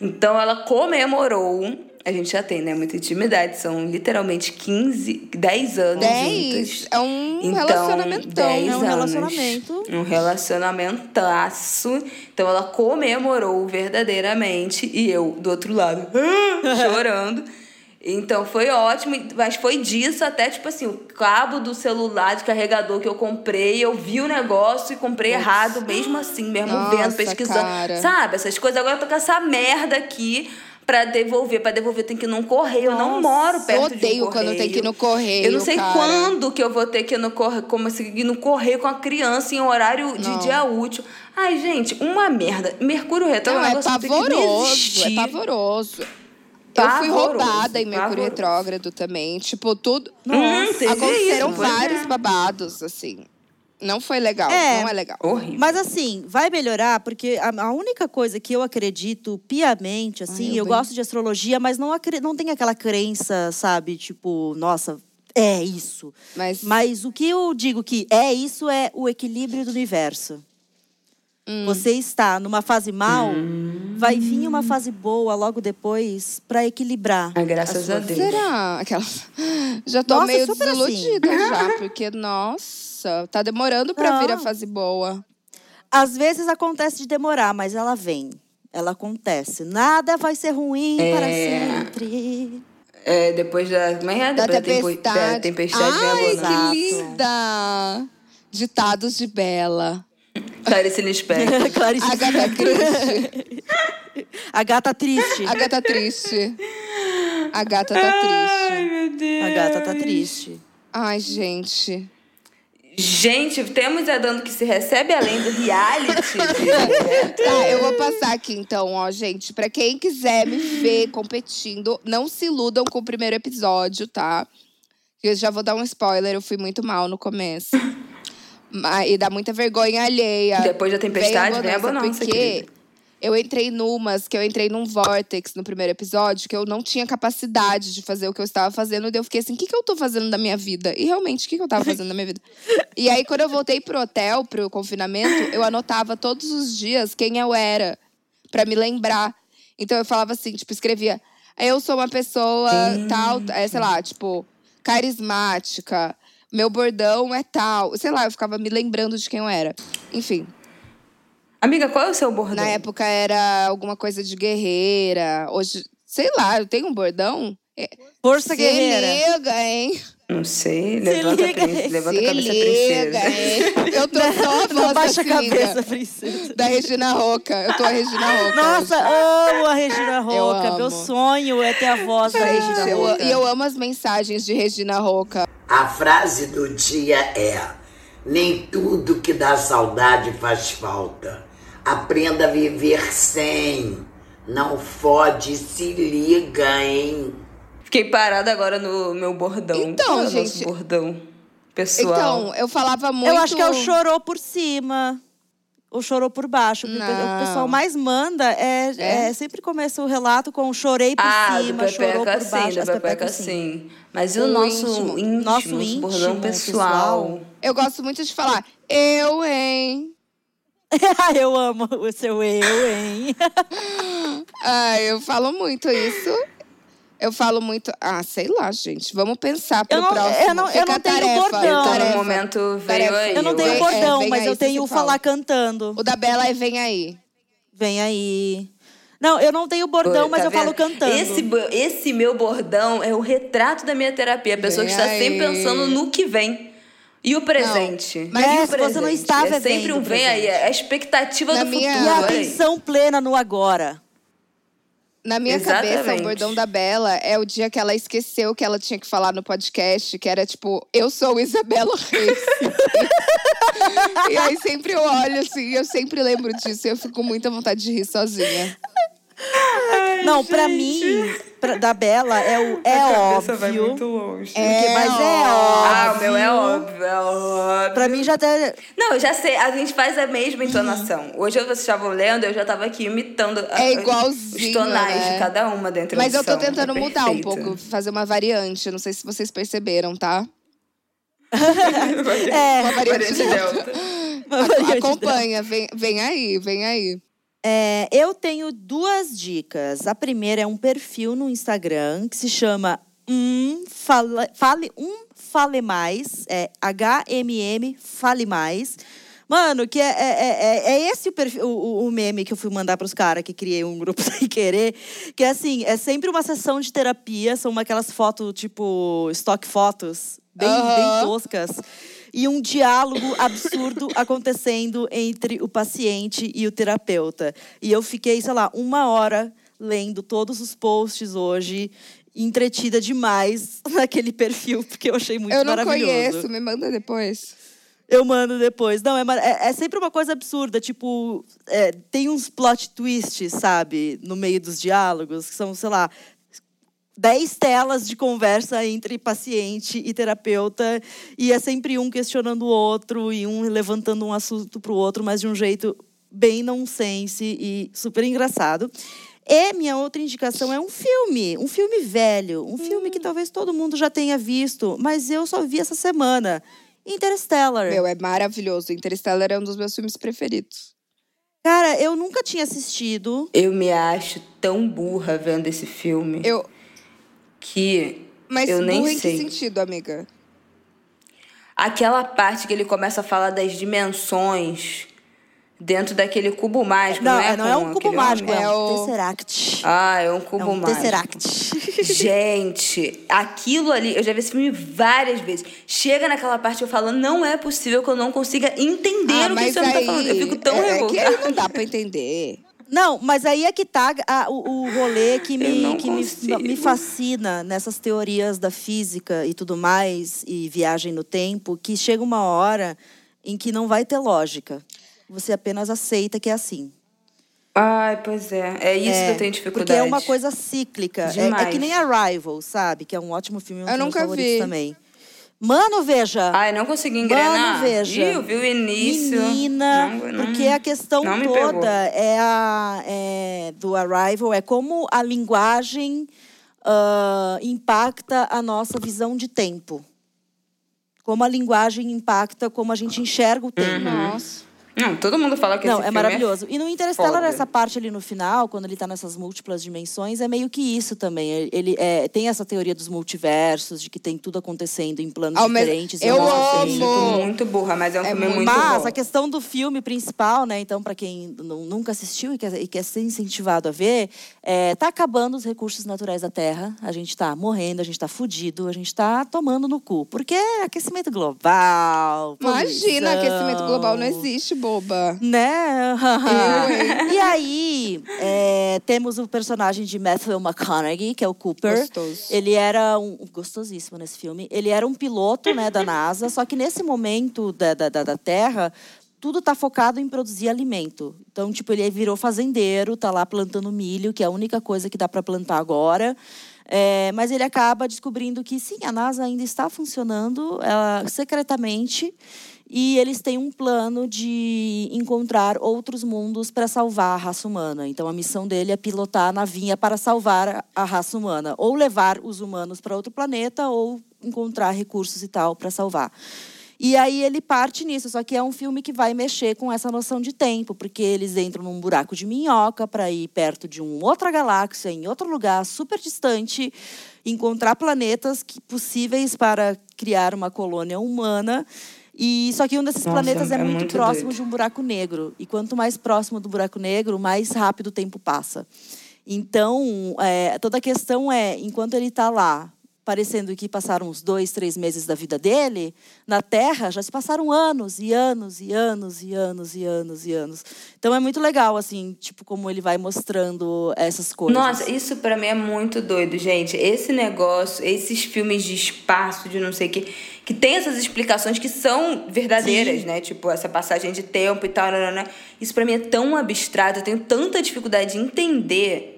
Então ela comemorou. A gente já tem, né, muita intimidade. São literalmente 15, 10 anos 10 juntas. é um Então, relacionamentão. 10 É um anos. relacionamento. Um relacionamentaço. Então ela comemorou verdadeiramente. E eu, do outro lado, chorando. Então foi ótimo, mas foi disso até, tipo assim, o cabo do celular de carregador que eu comprei, eu vi o negócio e comprei errado, mesmo assim, mesmo Nossa, vendo, pesquisando. cara. Sabe, essas coisas. Agora eu tô com essa merda aqui pra devolver. Pra devolver tem que ir num correio. Eu não moro perto Eu de um odeio quando correio. tem que ir no correio. Eu não sei cara. quando que eu vou ter que ir no correio, como assim, ir no correio com a criança em horário de Não. dia útil. Ai, gente, uma merda. Mercúrio retrógrado Não, é um é pavoroso. É pavoroso. Eu fui roubada em Mercúrio. Retrógrado também. Tipo, tudo. Hum, teve Aconteceram isso, vários é. babados, assim. Não foi legal. É. Não é legal. Horrível. Mas assim, vai melhorar, porque a, a única coisa que eu acredito piamente, assim, Ai, eu eu bem- gosto de astrologia, mas não, não tem aquela crença, sabe? Tipo, nossa, é isso. Mas, Mas o que eu digo que é isso é o equilíbrio do universo. Hum. Você está numa fase mal, vai vir uma fase boa logo depois para equilibrar. Ah, graças sua a Deus. será? Aquelas... Já tô Nossa, meio super assim. desiludida já, porque, nossa, tá demorando pra vir a Não. fase boa. Às vezes acontece de demorar, mas ela vem. Ela acontece. Nada vai ser ruim para É. sempre. É, depois da. Como é? Da Depois da tempo- tempestade. da tempestade a Ai, que linda! Ditados de Bela. Clarice Lispector. Clarice Agatha Christie. A gata triste. A gata triste. A gata tá triste. Meu Deus. A gata tá triste. Ai, gente. Gente, temos a dando que se recebe além do reality. Tá, eu vou passar aqui então, ó, gente. Pra quem quiser me ver competindo, não se iludam com o primeiro episódio, tá? Eu já vou dar um spoiler, eu fui muito mal no começo. E dá muita vergonha alheia. Depois da tempestade, vem a bonança, bonança, Porque querida. eu entrei numas, que eu entrei num vortex no primeiro episódio, que eu não tinha capacidade de fazer o que eu estava fazendo. E eu fiquei assim, o que, que eu tô fazendo da minha vida? E realmente, o que, que eu tava fazendo da minha vida? E aí, quando eu voltei pro hotel, pro confinamento, eu anotava todos os dias quem eu era, pra me lembrar. Então eu falava assim, tipo, escrevia, eu sou uma pessoa tal, é, sei lá, tipo, carismática, meu bordão é tal. Sei lá, eu ficava me lembrando de quem eu era. Enfim, Amiga, qual é o seu bordão? na época era alguma coisa de guerreira. Hoje, sei lá, eu tenho um bordão. É, Força se guerreira. liga, hein? Não sei. Levanta, a, liga prin- aí. levanta se a cabeça, liga, princesa. hein? Eu tô só a voz baixa a cabeça, princesa. Da Regina Roca. Eu tô a Regina Roca. Nossa, hoje. amo a Regina Roca. Meu sonho é ter a voz da Regina eu, Roca. e eu amo as mensagens de Regina Roca. A frase do dia é: Nem tudo que dá saudade faz falta. Aprenda a viver sem. Não fode, se liga, hein? Fiquei parada agora no meu bordão. Então, é o gente- nosso bordão pessoal. Então, eu falava muito. Eu acho que é o chorou por cima. O chorou por baixo. porque O Não. pessoal mais manda é, É? é, sempre começa o relato com chorei por ah, cima, do chorou por sim, baixo. do Pepeca pepecas sim. sim. Mas e o, O nosso íntimo. íntimo, Nosso nosso íntimo, bordão pessoal? pessoal. Eu gosto muito de falar, eu, hein? eu amo o seu eu, hein? Ah, eu falo muito isso. Eu falo muito. Ah, sei lá, gente. Vamos pensar pro Eu não- próximo. eu não- eu não tenho tarefa, bordão. Tarefa. no momento, veio Tarefa. aí. Eu não tenho Vem- bordão, é, mas aí, eu tenho o fala. falar cantando. O da Bela é Vem Aí. Vem aí. Não, eu não tenho bordão, Pô, mas tá eu falo vendo? cantando. Esse, esse meu bordão é o retrato da minha terapia. A pessoa que Vem está aí. sempre pensando no que vem. E o presente? Mas e é, o se você não presente? está É sempre um vem aí. presente. É a expectativa Na do minha- futuro. E a aí. atenção plena no agora. Na minha cabeça, Exatamente. o bordão da Bela é o dia que ela esqueceu que ela tinha que falar no podcast, que era tipo, eu sou Isabela Reis. e aí sempre eu olho assim, eu sempre lembro disso e eu fico com muita vontade de rir sozinha. Não, pra mim, pra- da Bela, é o é óbvio. longe. Porque, mas é Ah, óbvio. o meu é óbvio, é óbvio. Pra mim já até. Não, eu já sei, a gente faz a mesma entonação. Hoje vocês estavam lendo, eu já tava aqui imitando a- É igualzinho, os tonais né? de cada uma dentro Mas eu tô tentando É mudar um pouco, fazer uma variante. Não sei se vocês perceberam, tá? É, Uma variante Variante delta. delta. uma variante Acompanha, vem, vem aí, vem aí. É, eu tenho duas dicas. A primeira é um perfil no Instagram que se chama um fale, fale um fale mais, é HMM fale mais. Mano, que é, é, é, é esse o, perfil, o, o meme que eu fui mandar pros caras que criei um grupo sem querer. Que é assim, é sempre uma sessão de terapia, são aquelas fotos, tipo, stock fotos, bem, bem toscas. E um diálogo absurdo acontecendo entre o paciente e o terapeuta. E eu fiquei, sei lá, uma hora lendo todos os posts hoje, entretida demais naquele perfil, porque eu achei muito eu não maravilhoso. conheço, me manda depois. Eu mando depois. Não, é, é, é sempre uma coisa absurda. Tipo, é, tem uns plot twists, sabe? No meio dos diálogos, que são, sei lá, dez telas de conversa entre paciente e terapeuta. E é sempre um questionando o outro e um levantando um assunto para o outro, mas de um jeito bem nonsense e super engraçado. E minha outra indicação é um filme, um filme velho, um filme que talvez todo mundo já tenha visto, mas eu só vi essa semana. Interstellar. Meu, é maravilhoso. Interstellar é um dos meus filmes preferidos. Cara, eu nunca tinha assistido. Eu me acho tão burra vendo esse filme Eu, que mas eu nem em sei. que sentido, amiga? Aquela parte que ele começa a falar das dimensões dentro daquele cubo mágico, não, Não, é? não é um cubo mágico, é É um o- Tesseract. Ah, é um cubo É um mágico. Tesseract. Gente, aquilo ali, eu já vi esse filme várias vezes. Chega naquela parte eu falo, não é possível que eu não consiga entender Ah, o que mas esse homem tá aí, falando. Eu fico tão é, que revoltada. aí não dá pra entender. Não, mas aí é que tá a- o, o rolê que, me, que me, me fascina nessas teorias da física e tudo mais, e viagem no tempo, que chega uma hora em que não vai ter lógica. Você apenas aceita que é assim. Ai, pois é. É isso que eu tenho dificuldade. Porque é uma coisa cíclica. É, é Demais. que nem Arrival, sabe? Que é um ótimo filme, um dos Eu meus nunca favoritos vi. também. Mano, veja. Ai, não consegui engrenar. Mano, veja. Ih, eu vi o início. Menina, Não, não- porque a questão toda é a é, do Arrival é como a linguagem ah, impacta a nossa visão de tempo. Como a linguagem impacta como a gente enxerga o tempo. Nossa. Não, todo mundo fala que Não, esse é filme maravilhoso. E no Interstellar, foda. essa parte ali no final, quando ele tá nessas múltiplas dimensões, é meio que isso também. Ele é, tem essa teoria dos multiversos, de que tem tudo acontecendo em planos Ao diferentes. Eu mesmo amo. Eu tô muito burra, mas é um É filme muito- Mas bom. a questão do filme principal, né? Então, para quem nu- nunca assistiu e quer, e quer ser incentivado a ver, é, tá acabando os recursos naturais da Terra. A gente tá morrendo, a gente tá fudido, a gente tá tomando no cu. Porque é aquecimento global. Imagina, poluição, aquecimento global não existe, boba. Né? e aí, é, temos o personagem de Matthew McConaughey, que é o Cooper. Gostoso. Ele era um gostosíssimo nesse filme. Ele era um piloto, né, da NASA. Só que nesse momento da, da, da- da Terra, tudo tá focado em produzir alimento. Então, tipo, ele virou fazendeiro, tá lá plantando milho, que é a única coisa que dá para plantar agora. É, mas ele acaba descobrindo que sim, a NASA ainda está funcionando ela, secretamente e eles têm um plano de encontrar outros mundos para salvar a raça humana. Então a missão dele é pilotar a navinha para salvar a raça humana, ou levar os humanos para outro planeta, ou encontrar recursos e tal para salvar. E aí ele parte nisso, só que é um filme que vai mexer com essa noção de tempo, porque eles entram num buraco de minhoca para ir perto de uma outra galáxia, em outro lugar super distante, encontrar planetas que, possíveis para criar uma colônia humana. E só que um desses Nossa, planetas é, é muito, muito próximo doido. de um buraco negro. E quanto mais próximo do buraco negro, mais rápido o tempo passa. Então, é, toda a questão é, enquanto ele está lá, parecendo que passaram uns dois, três meses da vida dele, na Terra já se passaram anos e anos e anos e anos e anos e anos. Então é muito legal, assim, tipo, como ele vai mostrando essas coisas. Nossa, isso pra mim é muito doido, gente. Esse negócio, esses filmes de espaço, de não sei o quê, que tem essas explicações que são verdadeiras, Sim. né? Tipo, essa passagem de tempo e tal. nanana. Isso pra mim é tão abstrato, eu tenho tanta dificuldade de entender,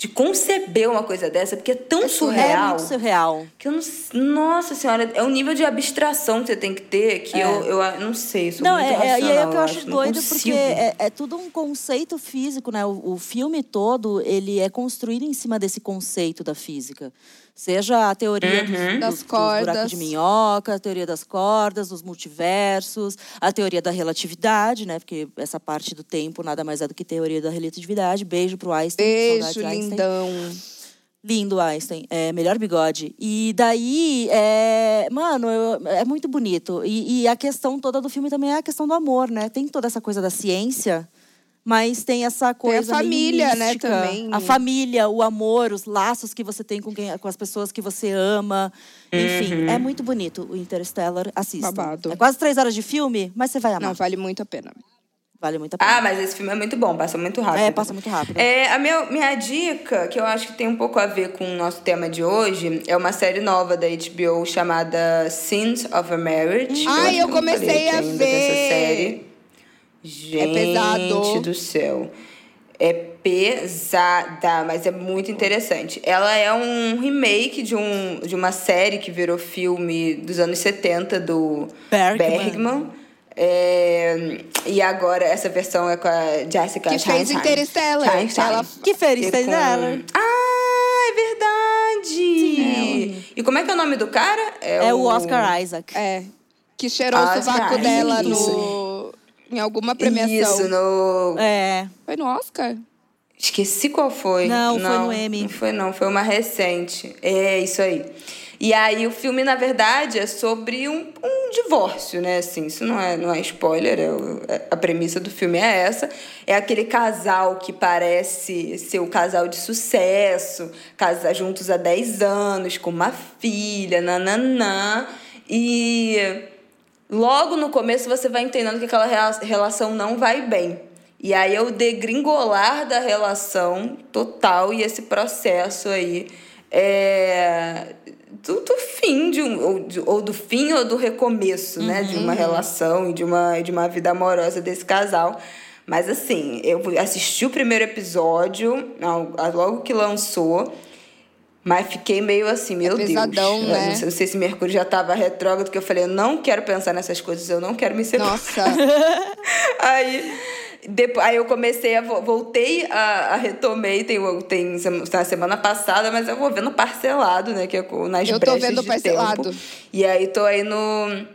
de conceber uma coisa dessa, porque é tão é surreal. muito surreal. Que eu não. Nossa senhora, é um nível de abstração que você tem que ter que É. eu, eu não sei. Sou Não, muito é, é, e aí é o que eu acho não doido, porque é, é tudo um conceito físico, né? O, o filme todo, ele é construído em cima desse conceito da física. Seja a teoria dos, Uhum. dos, Das dos buracos cordas. de minhoca, a teoria das cordas, dos multiversos, a teoria da relatividade, né? Porque essa parte do tempo nada mais é do que teoria da relatividade. Beijo pro Einstein. Beijo, saudades, Einstein. lindão. Lindo, Einstein. É, melhor bigode. E daí, é, mano, eu- é muito bonito. E, e a questão toda do filme também é a questão do amor, né? Tem toda essa coisa da ciência, mas tem essa coisa. meio família, né, mística. também. A família, o amor, os laços que você tem com, quem, com as pessoas que você ama. Enfim, é muito bonito o Interstellar. Assista. Babado. É quase três horas de filme, mas você vai amar. Não, vale muito a pena. Vale muito a pena. Ah, mas esse filme é muito bom, passa muito rápido. É, passa muito rápido. É, a meu, minha dica, que eu acho que tem um pouco a ver com o nosso tema de hoje, é uma série nova da HBO chamada Sins of a Marriage. Ai, eu que comecei a ver. Dessa série. Gente pesado. do céu. É pesada, mas é muito interessante. Ela é um remake de, um, de uma série que virou filme dos anos 70 do Bergman. Bergman. É, e agora essa versão é com a Jessica Que fez Chastain. Interstellar. Chastain. Ela- Que com- dela. Ah, é verdade! E como é que é o nome do cara? É o Oscar Isaac. É. Que cheirou Ah, o sovaco dela Isso. no... em alguma premiação. Isso, no... É. Foi no Oscar? Esqueci qual foi. Não, foi no Emmy. Não foi não, foi uma recente. É, isso aí. E aí o filme, na verdade, é sobre um, um divórcio, né? Assim, isso não é, não é spoiler, é o- é- a premissa do filme é essa. É aquele casal que parece ser o casal de sucesso, casar juntos há 10 anos, com uma filha, nananã. E logo no começo você vai entendendo que aquela relação não vai bem. E aí é o degringolar da relação total e esse processo aí é, do, do fim de um, ou, de- ou do fim ou do recomeço, né? De uma relação e de uma, de uma vida amorosa desse casal. Mas assim, eu assisti o primeiro episódio, logo que lançou. Mas fiquei meio assim, meu pesadão, Deus. né? Não sei, não sei se Mercúrio já tava retrógrado, que eu falei, eu não quero pensar nessas coisas, eu não quero me separar. Nossa. aí, depois, aí eu comecei a. vo- Voltei a, a retomei, tem, tem na semana passada, mas eu vou vendo parcelado, né? Que é nas Eu tô vendo de parcelado. tempo. E aí tô aí no.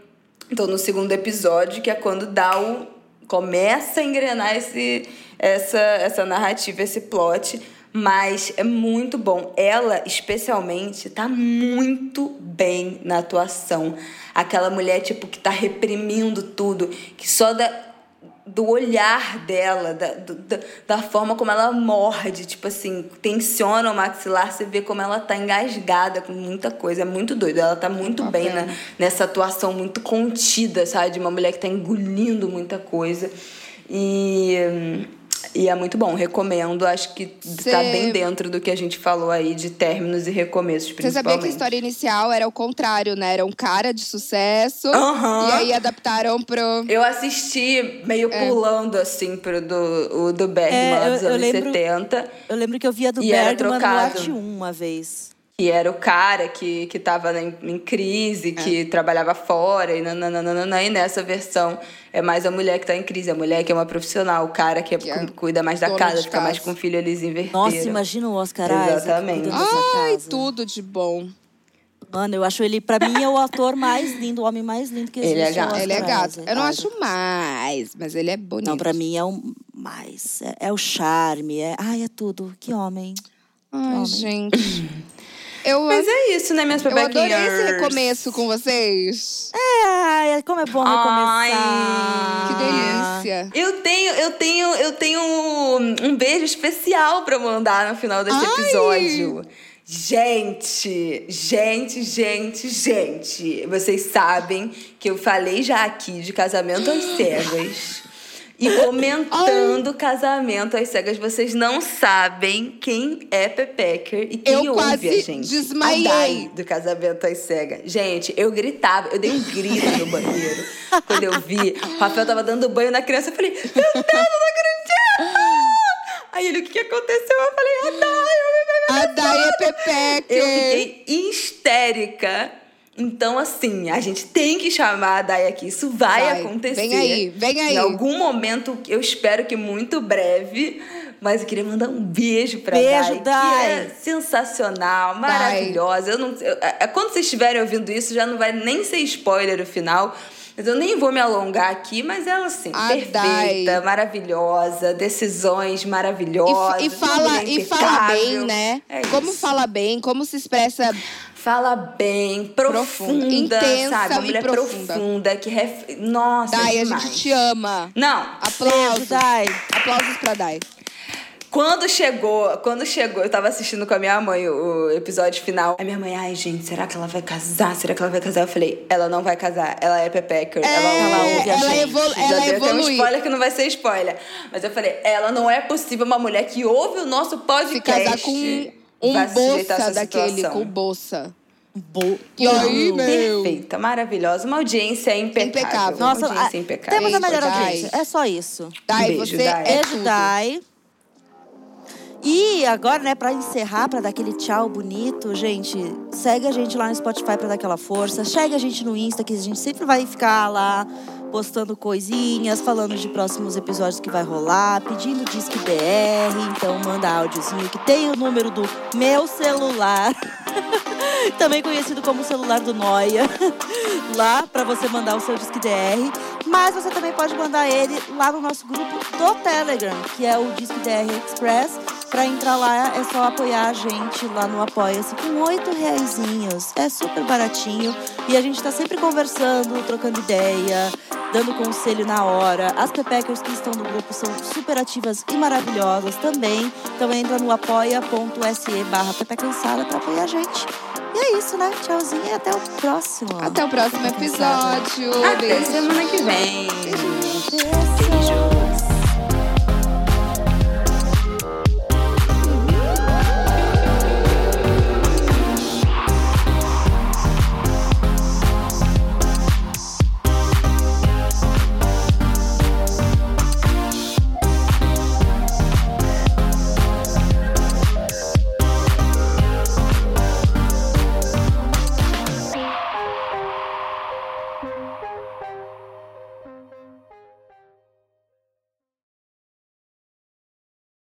Tô no segundo episódio, que é quando dá o. Começa a engrenar esse, essa, essa narrativa, esse plot. Mas é muito bom. Ela, especialmente, tá muito bem na atuação. Aquela mulher, tipo, que tá reprimindo tudo, que só da, do olhar dela, da, da, da forma como ela morde, tipo assim, tensiona o maxilar, você vê como ela tá engasgada com muita coisa. É muito doido. Ela tá muito bem na, nessa atuação muito contida, sabe? De uma mulher que tá engolindo muita coisa. E. E é muito bom, recomendo. Acho que Cê- tá bem dentro do que a gente falou aí de términos e recomeços, Você principalmente. sabia que a história inicial era o contrário, né? Era um cara de sucesso. Aham. E aí adaptaram pro. Eu assisti meio É. pulando, assim, pro do, o do Bergman É, lá eu- dos eu anos lembro- 70. Eu lembro que eu via do E era Bergman no trocado. Arte 1 uma vez. Que era o cara que, que tava em, em crise, que trabalhava fora, e nananana. E nessa versão é mais a mulher que tá em crise. A mulher que é uma profissional, o cara que, é- Que é cu- cuida mais da casa, fica mais casa. com o filho, eles inverteram. Nossa, imagina o Oscar Isaac Exatamente. dessa Ai, casa. tudo de bom. Mano, eu acho ele, pra mim, é o ator mais lindo, o homem mais lindo que Ele existe. é gato. Ele é gato. Isaac. Eu não Isaac. acho mais, mas ele é bonito. Não, pra mim é o mais. É, é o charme, é. Ai, é tudo. Que homem. Ai, Homem. gente. Eu, Mas é isso, né, minhas eu adorei esse recomeço com vocês. É, ai, como é bom Ai, recomeçar. Que delícia. Eu tenho, eu tenho, eu tenho um- um beijo especial pra mandar no final desse Ai! episódio. Gente, gente, gente, gente. Vocês sabem que eu falei já aqui de casamento às cegas. E comentando casamento às cegas, vocês não sabem quem é Pepecker e quem Eu ouve quase a gente. desmaiei. A Dai do casamento às cegas. Gente, eu gritava, eu dei um grito no banheiro quando eu vi. O Rafael tava dando banho na criança, eu falei, meu Deus, eu não acredito! Aí ele, o que, que aconteceu? Eu falei, a Dai, A Dai é Pepeca. eu fiquei histérica. Então, assim, a gente tem que chamar a Dai aqui. Isso vai, Vai. acontecer. Vem aí, vem aí. Em algum momento, eu espero que muito breve. Mas eu queria mandar um beijo pra Beijo, Dai, Dai. É sensacional, maravilhosa. Eu não, eu- é, quando vocês estiverem ouvindo isso, já não vai nem ser spoiler o final. Mas eu nem vou me alongar aqui, mas ela, assim, A perfeita, Dai. maravilhosa, decisões maravilhosas. E, e fala, e fala bem, né? É como isso. fala bem, como se expressa. Fala bem, profunda, Intensa sabe? Uma e mulher profunda. profunda, que ref... Nossa, Dai, a demais. gente te ama. Não, Aplausos. Dai. Aplausos pra Dai. quando chegou, quando chegou, eu tava assistindo com a minha mãe o, o episódio final. A minha mãe, ai, gente, será que ela vai casar? Será que ela vai casar? Eu falei, ela não vai casar, ela é Pepecker, ela, ela ouve a ela gente. evolu- Já ela deu até um evolui. spoiler que não vai ser spoiler. Mas eu falei, ela não é possível uma mulher que ouve o nosso Se podcast. casar com um vai bolsa daquele, situação. com bolsa. Bo... E aí, meu? Perfeita, maravilhosa. Uma audiência impecável. Impecável. Uma Nossa, audiência a- impecável. temos a melhor Dai. audiência. É só isso. Dai, Beijo, você Dai. é Beijo, tudo. Dai. E agora, né, pra encerrar, pra dar aquele tchau bonito, gente, segue a gente lá no Spotify pra dar aquela força. Segue a gente no Insta, que a gente sempre vai ficar lá postando coisinhas, falando de próximos episódios que vai rolar, pedindo Disque BR. Então manda áudiozinho que tem o número do meu celular. Também conhecido como celular do Noia. lá pra você mandar o seu Disque DR. Mas você também pode mandar ele lá no nosso grupo do Telegram, que é o Disque DR Express. Pra entrar lá é só apoiar a gente lá no Apoia-se com oito reaisinhos. É super baratinho e a gente tá sempre conversando, trocando ideia, dando conselho na hora. As Pepeckers que estão no grupo são super ativas e maravilhosas também. Então entra no apoia.se barra Cansada pra apoiar a gente. E é isso, né? Tchauzinho e até o próximo. Até o próximo episódio. Até semana que vem. Beijo.